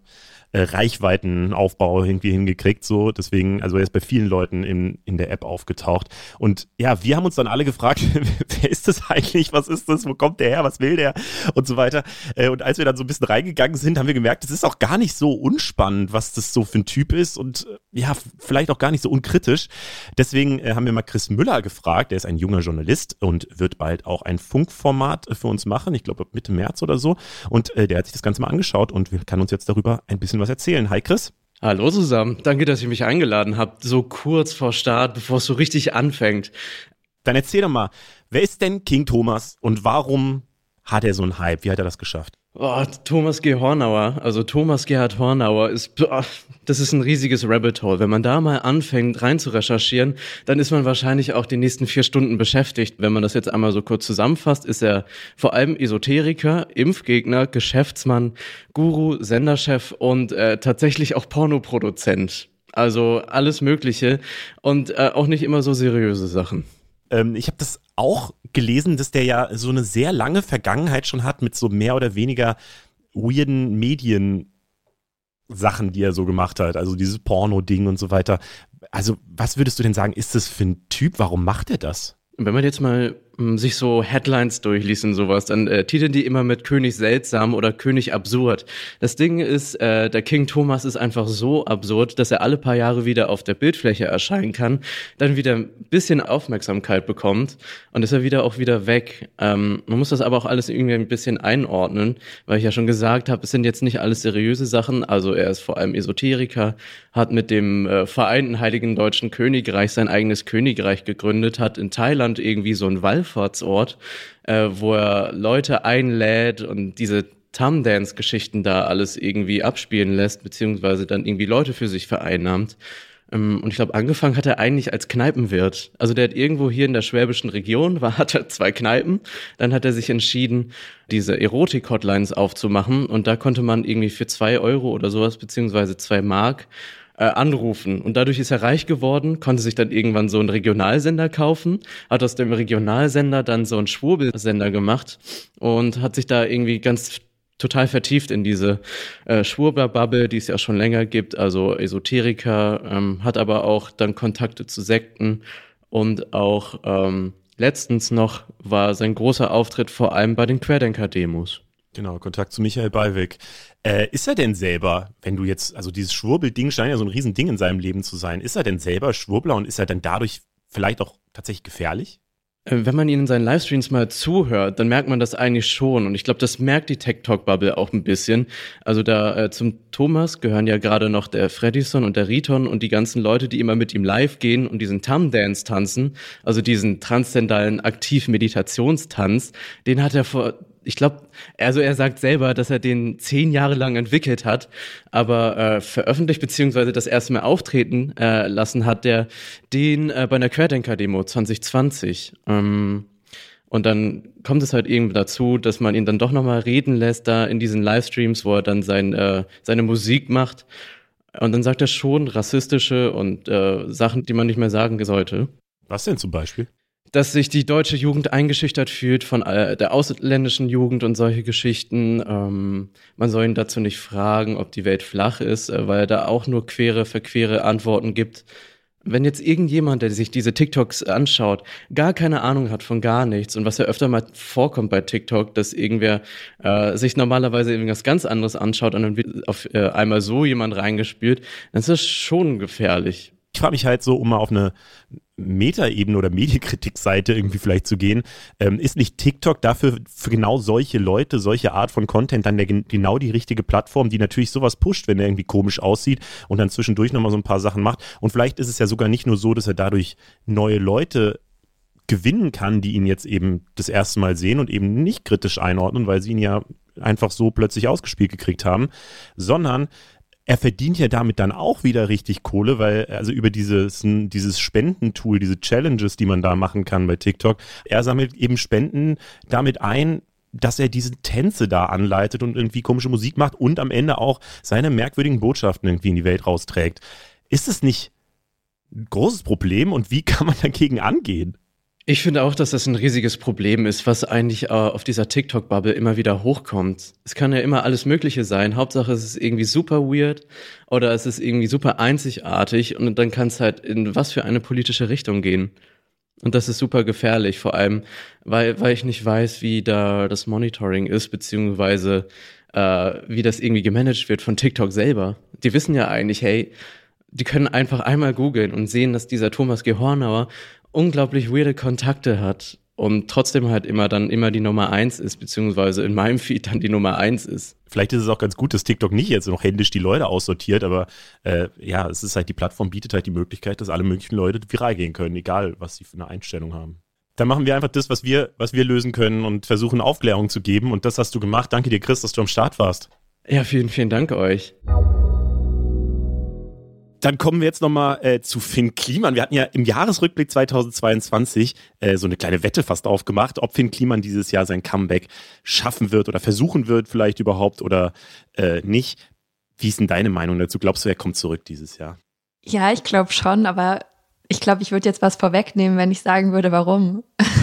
äh, Reichweitenaufbau irgendwie hingekriegt. So, deswegen, also er ist bei vielen Leuten in, in der App aufgetaucht. Und ja, wir haben uns dann alle gefragt, wer ist das eigentlich? Was ist das? Wo kommt der her? Was will der? Und so weiter. Äh, und als wir dann so ein bisschen reingegangen sind, haben wir gemerkt, es ist auch gar nicht so unspannend, was das so für ein Typ ist und äh, ja, vielleicht auch gar nicht so unkritisch. Deswegen äh, haben wir mal Chris Müller gefragt, der ist ein junger Journalist und wird bald auch ein Funkformat für uns machen, ich glaube Mitte März oder so. Und äh, der hat sich das Ganze mal angeschaut und kann uns jetzt darüber ein bisschen was erzählen. Hi Chris. Hallo zusammen, danke, dass ihr mich eingeladen habt, so kurz vor Start, bevor es so richtig anfängt. Dann erzähl doch mal, wer ist denn King Thomas und warum hat er so einen Hype? Wie hat er das geschafft? Oh, Thomas G. Hornauer, also Thomas Gerhard Hornauer ist, oh, das ist ein riesiges Rabbit Hole. Wenn man da mal anfängt rein zu recherchieren, dann ist man wahrscheinlich auch die nächsten vier Stunden beschäftigt. Wenn man das jetzt einmal so kurz zusammenfasst, ist er vor allem Esoteriker, Impfgegner, Geschäftsmann, Guru, Senderchef und äh, tatsächlich auch Pornoproduzent. Also alles Mögliche und äh, auch nicht immer so seriöse Sachen. Ähm, ich habe das auch gelesen, dass der ja so eine sehr lange Vergangenheit schon hat mit so mehr oder weniger weirden Medien. Sachen, die er so gemacht hat, also dieses Porno-Ding und so weiter. Also, was würdest du denn sagen, ist das für ein Typ? Warum macht er das? Wenn man jetzt mal sich so Headlines durchliest und sowas, dann äh, titeln die immer mit König seltsam oder König absurd. Das Ding ist, äh, der King Thomas ist einfach so absurd, dass er alle paar Jahre wieder auf der Bildfläche erscheinen kann, dann wieder ein bisschen Aufmerksamkeit bekommt und ist er wieder auch wieder weg. Ähm, man muss das aber auch alles irgendwie ein bisschen einordnen, weil ich ja schon gesagt habe, es sind jetzt nicht alles seriöse Sachen. Also er ist vor allem Esoteriker, hat mit dem äh, Vereinten Heiligen Deutschen Königreich sein eigenes Königreich gegründet, hat in Thailand irgendwie so ein Wall Wallfahrtsort, äh, wo er Leute einlädt und diese Tum-Dance-Geschichten da alles irgendwie abspielen lässt, beziehungsweise dann irgendwie Leute für sich vereinnahmt. Ähm, und ich glaube, angefangen hat er eigentlich als Kneipenwirt. Also der hat irgendwo hier in der schwäbischen Region, war, hatte zwei Kneipen. Dann hat er sich entschieden, diese Erotik-Hotlines aufzumachen. Und da konnte man irgendwie für zwei Euro oder sowas, beziehungsweise zwei Mark, äh, anrufen. Und dadurch ist er reich geworden, konnte sich dann irgendwann so einen Regionalsender kaufen, hat aus dem Regionalsender dann so einen Schwurbelsender gemacht und hat sich da irgendwie ganz total vertieft in diese äh, Schwurbler-Bubble, die es ja schon länger gibt, also Esoteriker, ähm, hat aber auch dann Kontakte zu Sekten und auch ähm, letztens noch war sein großer Auftritt vor allem bei den Querdenker-Demos. Genau, Kontakt zu Michael Ballweg. Äh, ist er denn selber, wenn du jetzt, also dieses Schwurbelding scheint ja so ein Riesending in seinem Leben zu sein, ist er denn selber Schwurbler und ist er dann dadurch vielleicht auch tatsächlich gefährlich? Äh, wenn man ihnen in seinen Livestreams mal zuhört, dann merkt man das eigentlich schon. Und ich glaube, das merkt die TikTok-Bubble auch ein bisschen. Also da äh, zum Thomas gehören ja gerade noch der Freddyson und der Riton und die ganzen Leute, die immer mit ihm live gehen und diesen Tum-Dance tanzen, also diesen transzendalen Aktiv-Meditationstanz, den hat er vor ich glaube, also er sagt selber, dass er den zehn Jahre lang entwickelt hat, aber äh, veröffentlicht beziehungsweise das erste Mal auftreten äh, lassen hat der den äh, bei einer Querdenker-Demo 2020. Ähm, und dann kommt es halt irgendwie dazu, dass man ihn dann doch nochmal reden lässt da in diesen Livestreams, wo er dann sein, äh, seine Musik macht. Und dann sagt er schon rassistische und äh, Sachen, die man nicht mehr sagen sollte. Was denn zum Beispiel? Dass sich die deutsche Jugend eingeschüchtert fühlt von äh, der ausländischen Jugend und solche Geschichten. Ähm, man soll ihn dazu nicht fragen, ob die Welt flach ist, äh, weil er da auch nur quere, verquere Antworten gibt. Wenn jetzt irgendjemand, der sich diese TikToks anschaut, gar keine Ahnung hat von gar nichts und was ja öfter mal vorkommt bei TikTok, dass irgendwer äh, sich normalerweise irgendwas ganz anderes anschaut und dann wird auf äh, einmal so jemand reingespielt, dann ist das schon gefährlich. Ich frage mich halt so, um mal auf eine Metaebene oder Medienkritikseite irgendwie vielleicht zu gehen, ähm, ist nicht TikTok dafür für genau solche Leute, solche Art von Content dann der, genau die richtige Plattform, die natürlich sowas pusht, wenn er irgendwie komisch aussieht und dann zwischendurch nochmal so ein paar Sachen macht. Und vielleicht ist es ja sogar nicht nur so, dass er dadurch neue Leute gewinnen kann, die ihn jetzt eben das erste Mal sehen und eben nicht kritisch einordnen, weil sie ihn ja einfach so plötzlich ausgespielt gekriegt haben, sondern er verdient ja damit dann auch wieder richtig Kohle, weil also über dieses, dieses Spendentool, diese Challenges, die man da machen kann bei TikTok, er sammelt eben Spenden damit ein, dass er diese Tänze da anleitet und irgendwie komische Musik macht und am Ende auch seine merkwürdigen Botschaften irgendwie in die Welt rausträgt. Ist es nicht ein großes Problem und wie kann man dagegen angehen? Ich finde auch, dass das ein riesiges Problem ist, was eigentlich äh, auf dieser TikTok-Bubble immer wieder hochkommt. Es kann ja immer alles Mögliche sein. Hauptsache, es ist irgendwie super weird oder es ist irgendwie super einzigartig und dann kann es halt in was für eine politische Richtung gehen. Und das ist super gefährlich, vor allem, weil, weil ich nicht weiß, wie da das Monitoring ist, beziehungsweise äh, wie das irgendwie gemanagt wird von TikTok selber. Die wissen ja eigentlich, hey, die können einfach einmal googeln und sehen, dass dieser Thomas Gehornauer unglaublich weirde Kontakte hat und trotzdem halt immer dann immer die Nummer eins ist, beziehungsweise in meinem Feed dann die Nummer eins ist. Vielleicht ist es auch ganz gut, dass TikTok nicht jetzt noch händisch die Leute aussortiert, aber äh, ja, es ist halt, die Plattform bietet halt die Möglichkeit, dass alle möglichen Leute viral gehen können, egal was sie für eine Einstellung haben. Dann machen wir einfach das, was wir, was wir lösen können und versuchen Aufklärung zu geben. Und das hast du gemacht. Danke dir, Chris, dass du am Start warst. Ja, vielen, vielen Dank euch. Dann kommen wir jetzt nochmal äh, zu Finn Kliman. Wir hatten ja im Jahresrückblick 2022 äh, so eine kleine Wette fast aufgemacht, ob Finn Kliman dieses Jahr sein Comeback schaffen wird oder versuchen wird, vielleicht überhaupt oder äh, nicht. Wie ist denn deine Meinung dazu? Glaubst du, er kommt zurück dieses Jahr? Ja, ich glaube schon, aber ich glaube, ich würde jetzt was vorwegnehmen, wenn ich sagen würde, warum.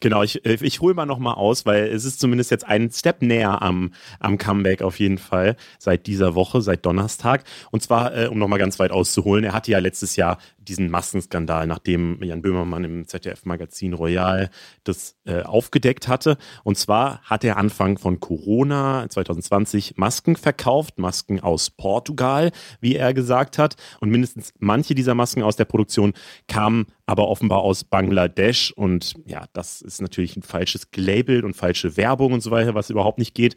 Genau, ich, äh, ich hole mal nochmal aus, weil es ist zumindest jetzt ein Step näher am, am Comeback auf jeden Fall seit dieser Woche, seit Donnerstag. Und zwar, äh, um nochmal ganz weit auszuholen, er hatte ja letztes Jahr diesen Massenskandal, nachdem Jan Böhmermann im ZDF-Magazin Royal das äh, aufgedeckt hatte. Und zwar hat er Anfang von Corona 2020 Masken verkauft, Masken aus Portugal, wie er gesagt hat. Und mindestens manche dieser Masken aus der Produktion kamen aber offenbar aus Bangladesch. Und ja, das ist natürlich ein falsches Label und falsche Werbung und so weiter, was überhaupt nicht geht.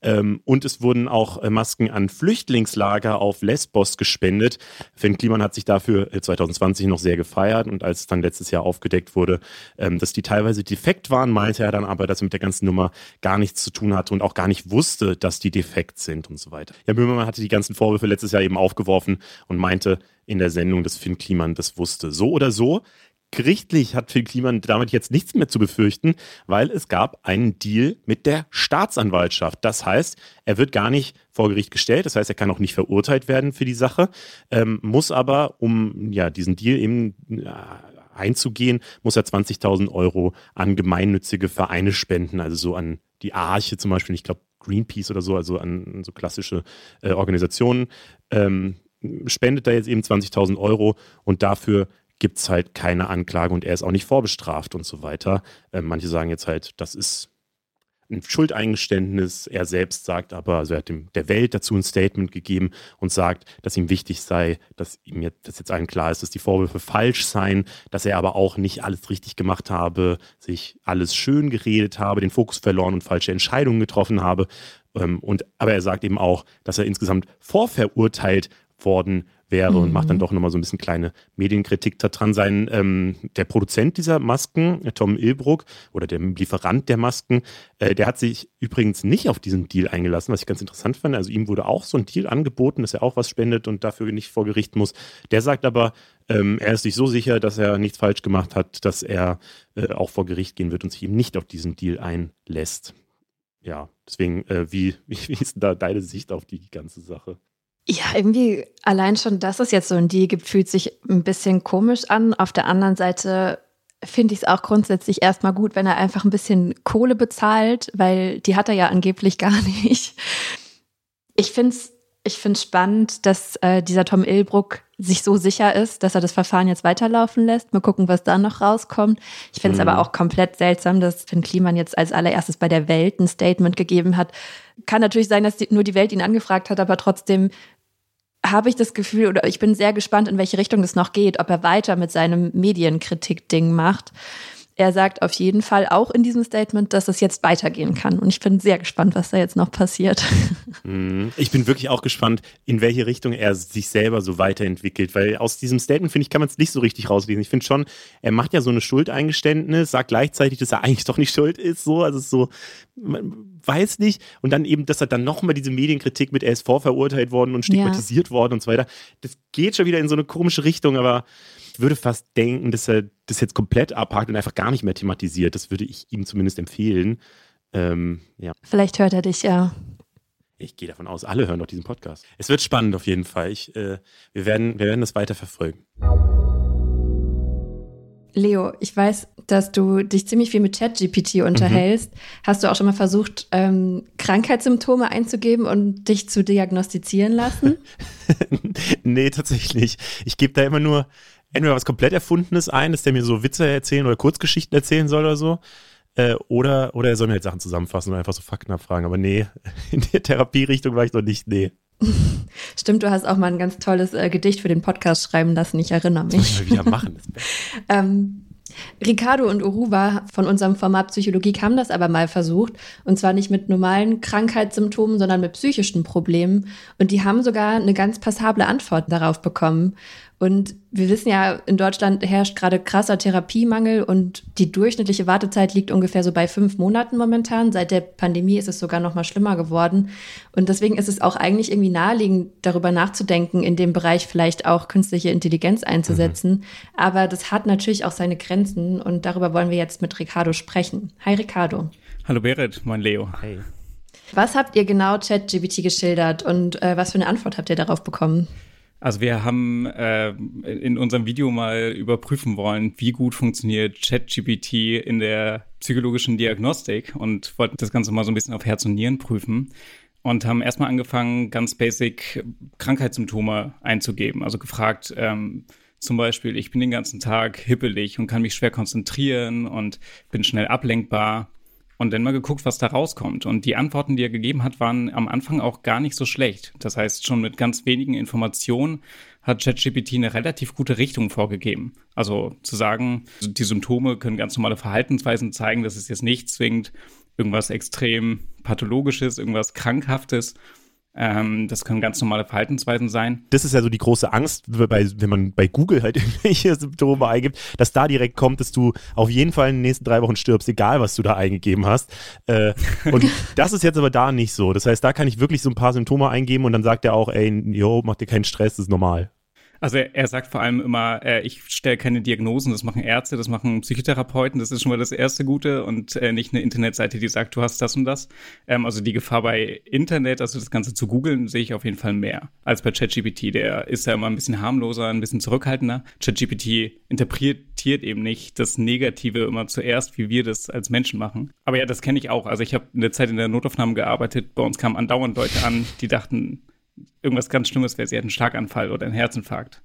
Ähm, und es wurden auch äh, Masken an Flüchtlingslager auf Lesbos gespendet. Finn Kliman hat sich dafür 2020 2020 noch sehr gefeiert und als es dann letztes Jahr aufgedeckt wurde, ähm, dass die teilweise defekt waren, meinte er dann aber, dass er mit der ganzen Nummer gar nichts zu tun hatte und auch gar nicht wusste, dass die defekt sind und so weiter. Ja, Böhmermann hatte die ganzen Vorwürfe letztes Jahr eben aufgeworfen und meinte in der Sendung, dass Finn Kliman das wusste. So oder so Gerichtlich hat Phil Kliman damit jetzt nichts mehr zu befürchten, weil es gab einen Deal mit der Staatsanwaltschaft. Das heißt, er wird gar nicht vor Gericht gestellt, das heißt, er kann auch nicht verurteilt werden für die Sache, ähm, muss aber, um ja diesen Deal eben äh, einzugehen, muss er 20.000 Euro an gemeinnützige Vereine spenden, also so an die Arche zum Beispiel, ich glaube Greenpeace oder so, also an so klassische äh, Organisationen. Ähm, spendet da jetzt eben 20.000 Euro und dafür gibt es halt keine Anklage und er ist auch nicht vorbestraft und so weiter. Äh, manche sagen jetzt halt, das ist ein Schuldeingeständnis. Er selbst sagt aber, also er hat dem, der Welt dazu ein Statement gegeben und sagt, dass ihm wichtig sei, dass ihm jetzt, dass jetzt allen klar ist, dass die Vorwürfe falsch seien, dass er aber auch nicht alles richtig gemacht habe, sich alles schön geredet habe, den Fokus verloren und falsche Entscheidungen getroffen habe. Ähm, und, aber er sagt eben auch, dass er insgesamt vorverurteilt worden wäre mhm. und macht dann mhm. doch nochmal so ein bisschen kleine Medienkritik daran. Sein, ähm, der Produzent dieser Masken, Tom Ilbruck, oder der Lieferant der Masken, äh, der hat sich übrigens nicht auf diesen Deal eingelassen, was ich ganz interessant fand. Also ihm wurde auch so ein Deal angeboten, dass er auch was spendet und dafür nicht vor Gericht muss. Der sagt aber, ähm, er ist sich so sicher, dass er nichts falsch gemacht hat, dass er äh, auch vor Gericht gehen wird und sich eben nicht auf diesen Deal einlässt. Ja, deswegen, äh, wie, wie ist da deine Sicht auf die ganze Sache? Ja, irgendwie allein schon, dass es jetzt so ein Deal gibt, fühlt sich ein bisschen komisch an. Auf der anderen Seite finde ich es auch grundsätzlich erstmal gut, wenn er einfach ein bisschen Kohle bezahlt, weil die hat er ja angeblich gar nicht. Ich finde es ich find's spannend, dass äh, dieser Tom Ilbruck sich so sicher ist, dass er das Verfahren jetzt weiterlaufen lässt. Mal gucken, was da noch rauskommt. Ich finde es mhm. aber auch komplett seltsam, dass Finn Kliman jetzt als allererstes bei der Welt ein Statement gegeben hat. Kann natürlich sein, dass die, nur die Welt ihn angefragt hat, aber trotzdem habe ich das Gefühl, oder ich bin sehr gespannt, in welche Richtung das noch geht, ob er weiter mit seinem Medienkritik-Ding macht. Er sagt auf jeden Fall auch in diesem Statement, dass es jetzt weitergehen kann. Und ich bin sehr gespannt, was da jetzt noch passiert. Mhm. Ich bin wirklich auch gespannt, in welche Richtung er sich selber so weiterentwickelt. Weil aus diesem Statement, finde ich, kann man es nicht so richtig rauslesen. Ich finde schon, er macht ja so eine Schuldeingeständnis, sagt gleichzeitig, dass er eigentlich doch nicht schuld ist. So, also so, man weiß nicht. Und dann eben, dass er dann nochmal diese Medienkritik mit, er ist vorverurteilt worden und stigmatisiert ja. worden und so weiter. Das geht schon wieder in so eine komische Richtung, aber würde fast denken, dass er das jetzt komplett abhakt und einfach gar nicht mehr thematisiert. Das würde ich ihm zumindest empfehlen. Ähm, ja. Vielleicht hört er dich, ja. Ich gehe davon aus, alle hören doch diesen Podcast. Es wird spannend auf jeden Fall. Ich, äh, wir, werden, wir werden das weiter verfolgen. Leo, ich weiß, dass du dich ziemlich viel mit ChatGPT unterhältst. Mhm. Hast du auch schon mal versucht, ähm, Krankheitssymptome einzugeben und dich zu diagnostizieren lassen? nee, tatsächlich. Ich gebe da immer nur entweder was komplett Erfundenes ein, dass der mir so Witze erzählen oder Kurzgeschichten erzählen soll oder so. Äh, oder, oder er soll mir halt Sachen zusammenfassen und einfach so Fakten abfragen. Aber nee, in der Therapierichtung war ich noch nicht, nee. Stimmt, du hast auch mal ein ganz tolles äh, Gedicht für den Podcast schreiben lassen. Ich erinnere mich. Das muss ich mal wieder machen. ähm, Ricardo und Uruva von unserem Format Psychologie haben das aber mal versucht. Und zwar nicht mit normalen Krankheitssymptomen, sondern mit psychischen Problemen. Und die haben sogar eine ganz passable Antwort darauf bekommen. Und wir wissen ja, in Deutschland herrscht gerade krasser Therapiemangel und die durchschnittliche Wartezeit liegt ungefähr so bei fünf Monaten momentan. Seit der Pandemie ist es sogar noch mal schlimmer geworden. Und deswegen ist es auch eigentlich irgendwie naheliegend, darüber nachzudenken, in dem Bereich vielleicht auch künstliche Intelligenz einzusetzen. Mhm. Aber das hat natürlich auch seine Grenzen und darüber wollen wir jetzt mit Ricardo sprechen. Hi Ricardo. Hallo Berit, mein Leo. Hey. Was habt ihr genau ChatGPT geschildert und äh, was für eine Antwort habt ihr darauf bekommen? Also wir haben äh, in unserem Video mal überprüfen wollen, wie gut funktioniert ChatGPT in der psychologischen Diagnostik und wollten das Ganze mal so ein bisschen auf Herz und Nieren prüfen und haben erstmal angefangen, ganz basic Krankheitssymptome einzugeben. Also gefragt, ähm, zum Beispiel, ich bin den ganzen Tag hippelig und kann mich schwer konzentrieren und bin schnell ablenkbar und dann mal geguckt, was da rauskommt. Und die Antworten, die er gegeben hat, waren am Anfang auch gar nicht so schlecht. Das heißt, schon mit ganz wenigen Informationen hat ChatGPT eine relativ gute Richtung vorgegeben. Also zu sagen, die Symptome können ganz normale Verhaltensweisen zeigen, das ist jetzt nicht zwingend irgendwas extrem pathologisches, irgendwas krankhaftes. Ähm, das können ganz normale Verhaltensweisen sein. Das ist ja so die große Angst, bei, wenn man bei Google halt irgendwelche Symptome eingibt, dass da direkt kommt, dass du auf jeden Fall in den nächsten drei Wochen stirbst, egal was du da eingegeben hast. Äh, und das ist jetzt aber da nicht so. Das heißt, da kann ich wirklich so ein paar Symptome eingeben und dann sagt er auch, ey, yo, mach dir keinen Stress, das ist normal. Also er, er sagt vor allem immer, äh, ich stelle keine Diagnosen, das machen Ärzte, das machen Psychotherapeuten, das ist schon mal das erste Gute und äh, nicht eine Internetseite, die sagt, du hast das und das. Ähm, also die Gefahr bei Internet, also das Ganze zu googeln, sehe ich auf jeden Fall mehr als bei ChatGPT. Der ist ja immer ein bisschen harmloser, ein bisschen zurückhaltender. ChatGPT interpretiert eben nicht das Negative immer zuerst, wie wir das als Menschen machen. Aber ja, das kenne ich auch. Also ich habe eine Zeit in der Notaufnahme gearbeitet, bei uns kamen andauernd Leute an, die dachten, irgendwas ganz Schlimmes wäre, sie hat einen Schlaganfall oder einen Herzinfarkt.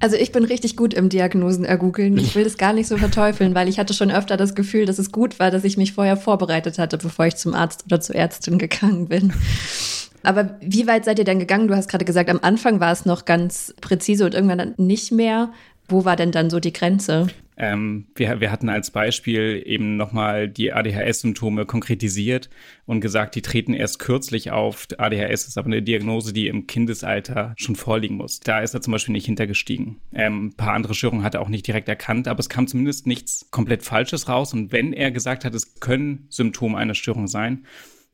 Also ich bin richtig gut im Diagnosen ergoogeln. Ich will das gar nicht so verteufeln, weil ich hatte schon öfter das Gefühl, dass es gut war, dass ich mich vorher vorbereitet hatte, bevor ich zum Arzt oder zur Ärztin gegangen bin. Aber wie weit seid ihr denn gegangen? Du hast gerade gesagt, am Anfang war es noch ganz präzise und irgendwann dann nicht mehr. Wo war denn dann so die Grenze? Ähm, wir, wir hatten als Beispiel eben nochmal die ADHS-Symptome konkretisiert und gesagt, die treten erst kürzlich auf. ADHS ist aber eine Diagnose, die im Kindesalter schon vorliegen muss. Da ist er zum Beispiel nicht hintergestiegen. Ähm, ein paar andere Störungen hat er auch nicht direkt erkannt, aber es kam zumindest nichts komplett Falsches raus. Und wenn er gesagt hat, es können Symptome einer Störung sein,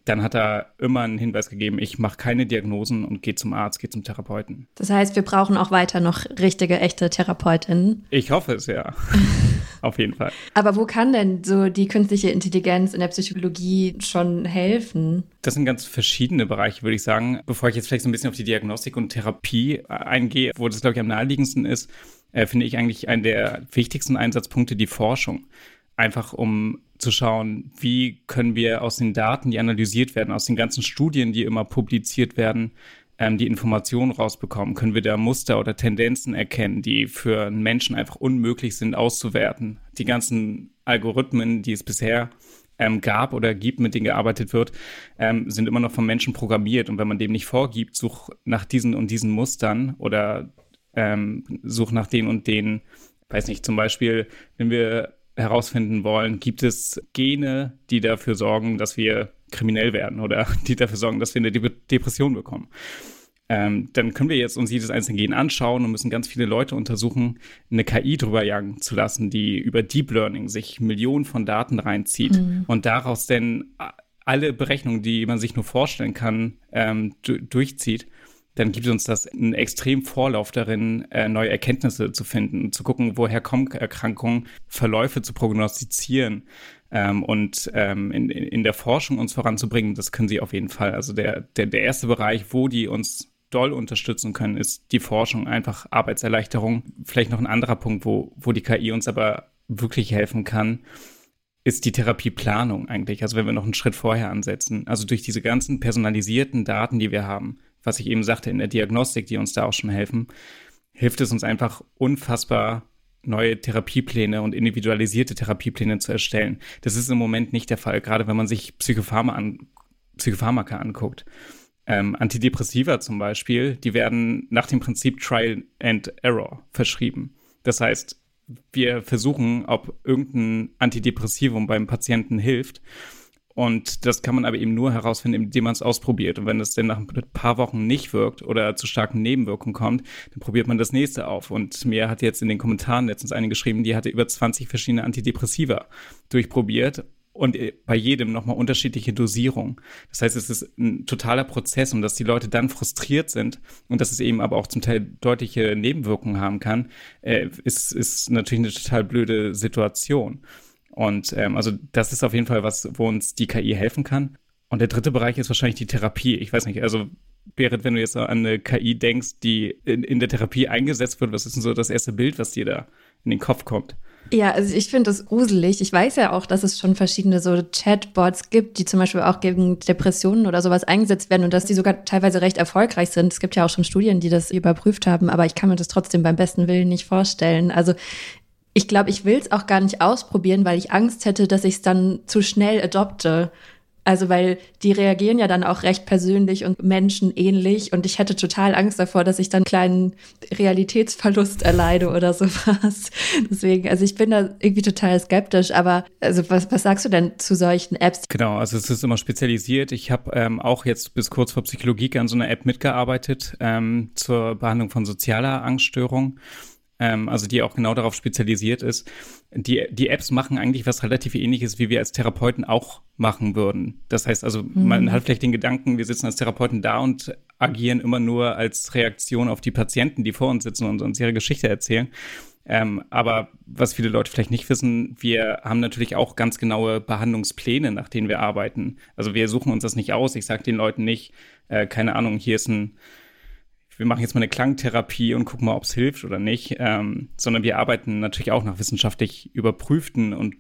dann hat er immer einen Hinweis gegeben, ich mache keine Diagnosen und gehe zum Arzt, gehe zum Therapeuten. Das heißt, wir brauchen auch weiter noch richtige, echte Therapeutinnen. Ich hoffe es, ja. Auf jeden Fall. Aber wo kann denn so die künstliche Intelligenz in der Psychologie schon helfen? Das sind ganz verschiedene Bereiche, würde ich sagen. Bevor ich jetzt vielleicht so ein bisschen auf die Diagnostik und Therapie eingehe, wo das, glaube ich, am naheliegendsten ist, äh, finde ich eigentlich einen der wichtigsten Einsatzpunkte die Forschung einfach um zu schauen, wie können wir aus den Daten, die analysiert werden, aus den ganzen Studien, die immer publiziert werden, ähm, die Informationen rausbekommen? Können wir da Muster oder Tendenzen erkennen, die für einen Menschen einfach unmöglich sind auszuwerten? Die ganzen Algorithmen, die es bisher ähm, gab oder gibt, mit denen gearbeitet wird, ähm, sind immer noch vom Menschen programmiert. Und wenn man dem nicht vorgibt, such nach diesen und diesen Mustern oder ähm, such nach den und den, weiß nicht, zum Beispiel, wenn wir herausfinden wollen, gibt es Gene, die dafür sorgen, dass wir kriminell werden oder die dafür sorgen, dass wir eine De Depression bekommen. Ähm, dann können wir jetzt uns jedes einzelne Gen anschauen und müssen ganz viele Leute untersuchen, eine KI drüber jagen zu lassen, die über Deep Learning sich Millionen von Daten reinzieht mhm. und daraus dann alle Berechnungen, die man sich nur vorstellen kann, ähm, durchzieht dann gibt uns das einen extrem Vorlauf darin, äh, neue Erkenntnisse zu finden, zu gucken, woher kommen Erkrankungen, Verläufe zu prognostizieren ähm, und ähm, in, in der Forschung uns voranzubringen, das können sie auf jeden Fall. Also der, der, der erste Bereich, wo die uns doll unterstützen können, ist die Forschung, einfach Arbeitserleichterung. Vielleicht noch ein anderer Punkt, wo, wo die KI uns aber wirklich helfen kann, ist die Therapieplanung eigentlich. Also wenn wir noch einen Schritt vorher ansetzen. Also durch diese ganzen personalisierten Daten, die wir haben, was ich eben sagte in der Diagnostik, die uns da auch schon helfen, hilft es uns einfach unfassbar neue Therapiepläne und individualisierte Therapiepläne zu erstellen. Das ist im Moment nicht der Fall, gerade wenn man sich Psychopharma an, Psychopharmaka anguckt. Ähm, Antidepressiva zum Beispiel, die werden nach dem Prinzip Trial and Error verschrieben. Das heißt, wir versuchen, ob irgendein Antidepressivum beim Patienten hilft und das kann man aber eben nur herausfinden, indem man es ausprobiert. Und wenn es dann nach ein paar Wochen nicht wirkt oder zu starken Nebenwirkungen kommt, dann probiert man das nächste auf. Und mir hat jetzt in den Kommentaren letztens eine geschrieben, die hatte über 20 verschiedene Antidepressiva durchprobiert und äh, bei jedem nochmal unterschiedliche Dosierung. Das heißt, es ist ein totaler Prozess und dass die Leute dann frustriert sind und dass es eben aber auch zum Teil deutliche Nebenwirkungen haben kann, äh, ist, ist natürlich eine total blöde Situation. Und ähm, also das ist auf jeden Fall was, wo uns die KI helfen kann. Und der dritte Bereich ist wahrscheinlich die Therapie. Ich weiß nicht, also Berit, wenn du jetzt an eine KI denkst, die in, in der Therapie eingesetzt wird, was ist denn so das erste Bild, was dir da in den Kopf kommt? Ja, also ich finde das gruselig. Ich weiß ja auch, dass es schon verschiedene so Chatbots gibt, die zum Beispiel auch gegen Depressionen oder sowas eingesetzt werden und dass die sogar teilweise recht erfolgreich sind. Es gibt ja auch schon Studien, die das überprüft haben, aber ich kann mir das trotzdem beim besten Willen nicht vorstellen. Also ich glaube, ich will es auch gar nicht ausprobieren, weil ich Angst hätte, dass ich es dann zu schnell adopte. Also weil die reagieren ja dann auch recht persönlich und menschenähnlich und ich hätte total Angst davor, dass ich dann einen kleinen Realitätsverlust erleide oder sowas. Deswegen, also ich bin da irgendwie total skeptisch, aber also was, was sagst du denn zu solchen Apps? Genau, also es ist immer spezialisiert. Ich habe ähm, auch jetzt bis kurz vor Psychologie an so einer App mitgearbeitet ähm, zur Behandlung von sozialer Angststörung ähm, also die auch genau darauf spezialisiert ist. Die, die Apps machen eigentlich was relativ ähnliches, wie wir als Therapeuten auch machen würden. Das heißt also, mhm. man hat vielleicht den Gedanken, wir sitzen als Therapeuten da und agieren immer nur als Reaktion auf die Patienten, die vor uns sitzen und uns ihre Geschichte erzählen. Ähm, aber was viele Leute vielleicht nicht wissen, wir haben natürlich auch ganz genaue Behandlungspläne, nach denen wir arbeiten. Also wir suchen uns das nicht aus. Ich sage den Leuten nicht, äh, keine Ahnung, hier ist ein wir machen jetzt mal eine Klangtherapie und gucken mal, ob es hilft oder nicht, ähm, sondern wir arbeiten natürlich auch nach wissenschaftlich überprüften und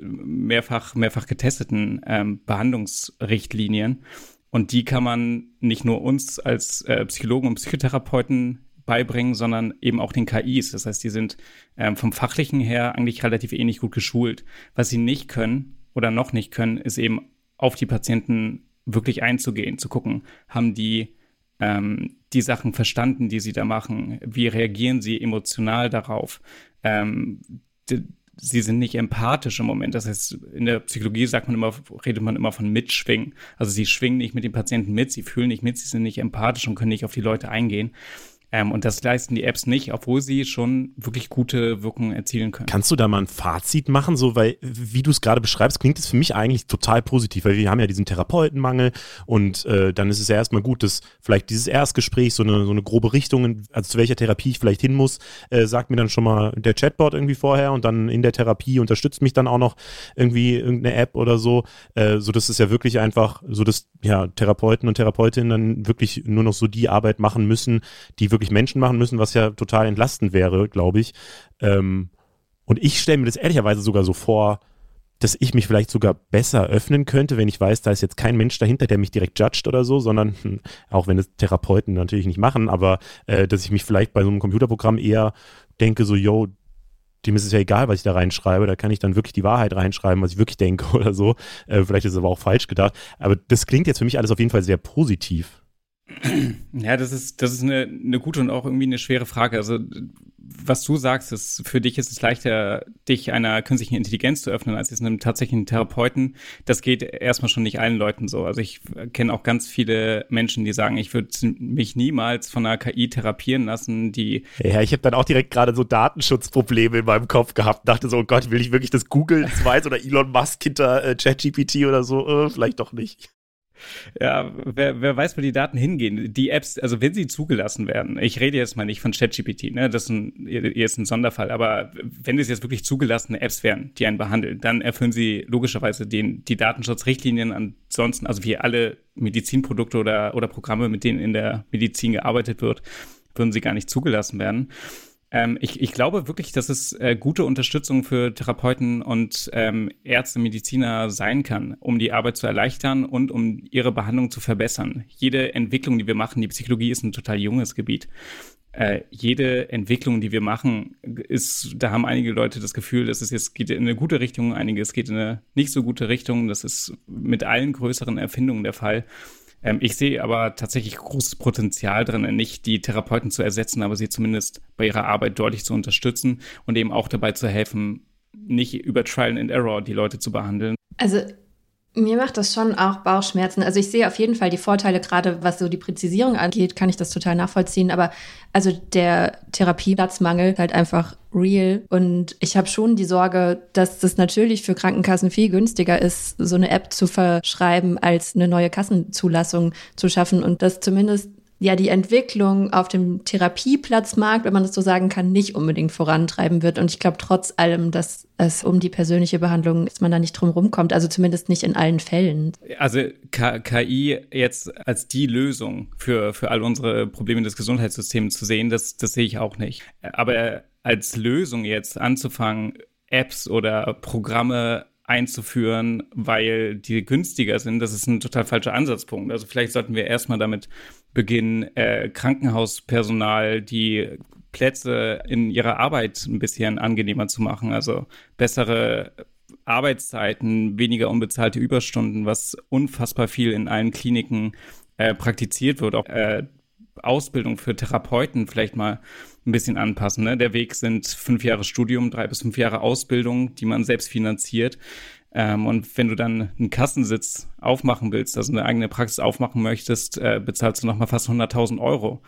mehrfach, mehrfach getesteten ähm, Behandlungsrichtlinien. Und die kann man nicht nur uns als äh, Psychologen und Psychotherapeuten beibringen, sondern eben auch den KIs. Das heißt, die sind ähm, vom Fachlichen her eigentlich relativ ähnlich gut geschult. Was sie nicht können oder noch nicht können, ist eben auf die Patienten wirklich einzugehen, zu gucken, haben die ähm, die Sachen verstanden, die sie da machen? Wie reagieren sie emotional darauf? Ähm, sie sind nicht empathisch im Moment. Das heißt, in der Psychologie sagt man immer, redet man immer von Mitschwingen. Also sie schwingen nicht mit den Patienten mit, sie fühlen nicht mit, sie sind nicht empathisch und können nicht auf die Leute eingehen. Ähm, und das leisten die Apps nicht, obwohl sie schon wirklich gute Wirkungen erzielen können. Kannst du da mal ein Fazit machen, so weil, wie du es gerade beschreibst, klingt es für mich eigentlich total positiv, weil wir haben ja diesen Therapeutenmangel und äh, dann ist es ja erstmal gut, dass vielleicht dieses Erstgespräch so eine, so eine grobe Richtung, also zu welcher Therapie ich vielleicht hin muss, äh, sagt mir dann schon mal der Chatbot irgendwie vorher und dann in der Therapie unterstützt mich dann auch noch irgendwie irgendeine App oder so, äh, so dass es ja wirklich einfach, so dass ja Therapeuten und Therapeutinnen dann wirklich nur noch so die Arbeit machen müssen, die wirklich wirklich Menschen machen müssen, was ja total entlastend wäre, glaube ich. Ähm, und ich stelle mir das ehrlicherweise sogar so vor, dass ich mich vielleicht sogar besser öffnen könnte, wenn ich weiß, da ist jetzt kein Mensch dahinter, der mich direkt judgt oder so, sondern hm, auch wenn es Therapeuten natürlich nicht machen, aber äh, dass ich mich vielleicht bei so einem Computerprogramm eher denke, so, yo, dem ist es ja egal, was ich da reinschreibe, da kann ich dann wirklich die Wahrheit reinschreiben, was ich wirklich denke oder so. Äh, vielleicht ist es aber auch falsch gedacht. Aber das klingt jetzt für mich alles auf jeden Fall sehr positiv. Ja, das ist, das ist eine, eine gute und auch irgendwie eine schwere Frage. Also, was du sagst, ist, für dich ist es leichter, dich einer künstlichen Intelligenz zu öffnen, als jetzt einem tatsächlichen Therapeuten. Das geht erstmal schon nicht allen Leuten so. Also, ich kenne auch ganz viele Menschen, die sagen, ich würde mich niemals von einer KI therapieren lassen, die. Ja, ich habe dann auch direkt gerade so Datenschutzprobleme in meinem Kopf gehabt. Dachte so, oh Gott, will ich wirklich das Google weiß oder Elon Musk hinter äh, ChatGPT oder so? Äh, vielleicht doch nicht. Ja, wer, wer weiß, wo die Daten hingehen. Die Apps, also wenn sie zugelassen werden, ich rede jetzt mal nicht von ChatGPT, ne, das ist ein, ist ein Sonderfall, aber wenn es jetzt wirklich zugelassene Apps wären, die einen behandeln, dann erfüllen sie logischerweise den, die Datenschutzrichtlinien ansonsten, also wie alle Medizinprodukte oder, oder Programme, mit denen in der Medizin gearbeitet wird, würden sie gar nicht zugelassen werden. Ähm, ich, ich glaube wirklich, dass es äh, gute Unterstützung für Therapeuten und ähm, Ärzte, Mediziner sein kann, um die Arbeit zu erleichtern und um ihre Behandlung zu verbessern. Jede Entwicklung, die wir machen, die Psychologie ist ein total junges Gebiet. Äh, jede Entwicklung, die wir machen, ist, da haben einige Leute das Gefühl, dass es jetzt geht in eine gute Richtung, einige es geht in eine nicht so gute Richtung. Das ist mit allen größeren Erfindungen der Fall. Ähm, ich sehe aber tatsächlich großes Potenzial drin, nicht die Therapeuten zu ersetzen, aber sie zumindest bei ihrer Arbeit deutlich zu unterstützen und eben auch dabei zu helfen, nicht über Trial and Error die Leute zu behandeln. Also mir macht das schon auch Bauchschmerzen. Also ich sehe auf jeden Fall die Vorteile, gerade was so die Präzisierung angeht, kann ich das total nachvollziehen. Aber also der Therapieplatzmangel ist halt einfach real. Und ich habe schon die Sorge, dass das natürlich für Krankenkassen viel günstiger ist, so eine App zu verschreiben, als eine neue Kassenzulassung zu schaffen. Und dass zumindest ja die Entwicklung auf dem Therapieplatzmarkt, wenn man das so sagen kann, nicht unbedingt vorantreiben wird. Und ich glaube trotz allem, dass es um die persönliche Behandlung, dass man da nicht drum rumkommt, also zumindest nicht in allen Fällen. Also KI jetzt als die Lösung für, für all unsere Probleme des Gesundheitssystems zu sehen, das, das sehe ich auch nicht. Aber als Lösung jetzt anzufangen, Apps oder Programme einzuführen, weil die günstiger sind, das ist ein total falscher Ansatzpunkt. Also vielleicht sollten wir erstmal damit beginnen, äh, Krankenhauspersonal die Plätze in ihrer Arbeit ein bisschen angenehmer zu machen, also bessere Arbeitszeiten, weniger unbezahlte Überstunden, was unfassbar viel in allen Kliniken äh, praktiziert wird. Auch äh, Ausbildung für Therapeuten vielleicht mal ein bisschen anpassen. Ne? Der Weg sind fünf Jahre Studium, drei bis fünf Jahre Ausbildung, die man selbst finanziert. Ähm, und wenn du dann einen Kassensitz aufmachen willst, also eine eigene Praxis aufmachen möchtest, äh, bezahlst du nochmal fast 100.000 Euro.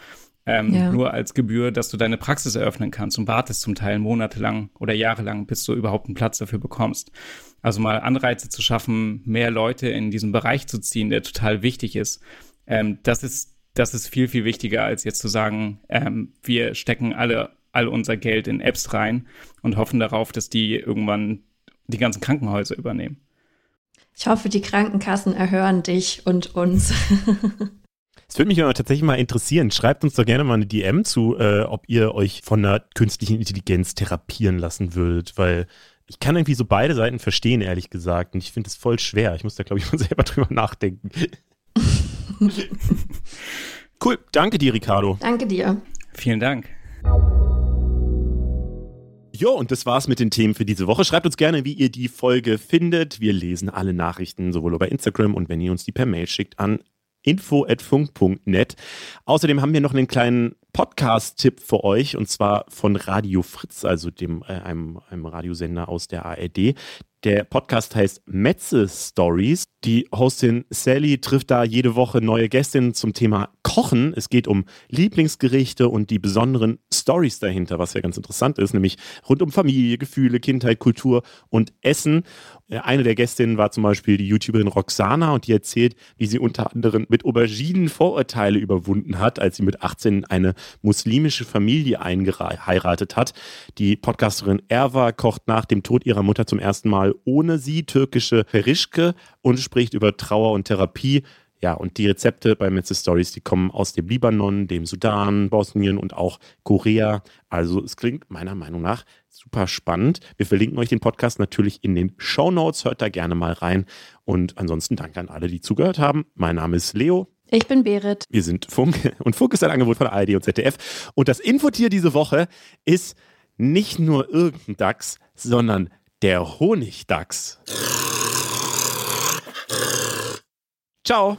Ähm, ja. Nur als Gebühr, dass du deine Praxis eröffnen kannst und wartest zum Teil monatelang oder jahrelang, bis du überhaupt einen Platz dafür bekommst. Also mal Anreize zu schaffen, mehr Leute in diesen Bereich zu ziehen, der total wichtig ist. Ähm, das ist das ist viel, viel wichtiger, als jetzt zu sagen, ähm, wir stecken alle all unser Geld in Apps rein und hoffen darauf, dass die irgendwann die ganzen Krankenhäuser übernehmen. Ich hoffe, die Krankenkassen erhören dich und uns. Es würde mich aber tatsächlich mal interessieren. Schreibt uns doch gerne mal eine DM zu, äh, ob ihr euch von einer künstlichen Intelligenz therapieren lassen würdet, weil ich kann irgendwie so beide Seiten verstehen, ehrlich gesagt. Und ich finde es voll schwer. Ich muss da, glaube ich, mal selber drüber nachdenken. cool. Danke dir, Ricardo. Danke dir. Vielen Dank. Jo, und das war's mit den Themen für diese Woche. Schreibt uns gerne, wie ihr die Folge findet. Wir lesen alle Nachrichten, sowohl über Instagram und wenn ihr uns die per Mail schickt an info.funk.net. Außerdem haben wir noch einen kleinen Podcast-Tipp für euch und zwar von Radio Fritz, also dem, äh, einem, einem Radiosender aus der ARD. Der Podcast heißt Metze Stories. Die Hostin Sally trifft da jede Woche neue Gästinnen zum Thema Kochen. Es geht um Lieblingsgerichte und die besonderen Stories dahinter, was ja ganz interessant ist, nämlich rund um Familie, Gefühle, Kindheit, Kultur und Essen. Eine der Gästinnen war zum Beispiel die YouTuberin Roxana und die erzählt, wie sie unter anderem mit Auberginen Vorurteile überwunden hat, als sie mit 18 eine muslimische Familie eingeheiratet hat. Die Podcasterin Erwa kocht nach dem Tod ihrer Mutter zum ersten Mal ohne sie türkische Perischke und spricht über Trauer und Therapie. Ja, und die Rezepte bei Mrs. Stories, die kommen aus dem Libanon, dem Sudan, Bosnien und auch Korea. Also es klingt meiner Meinung nach super spannend. Wir verlinken euch den Podcast natürlich in den Show Notes. Hört da gerne mal rein. Und ansonsten danke an alle, die zugehört haben. Mein Name ist Leo. Ich bin Berit. Wir sind Funk und Funk ist ein Angebot von ARD und ZDF. Und das Infotier diese Woche ist nicht nur irgendein Dachs, sondern der Honigdachs. Ciao.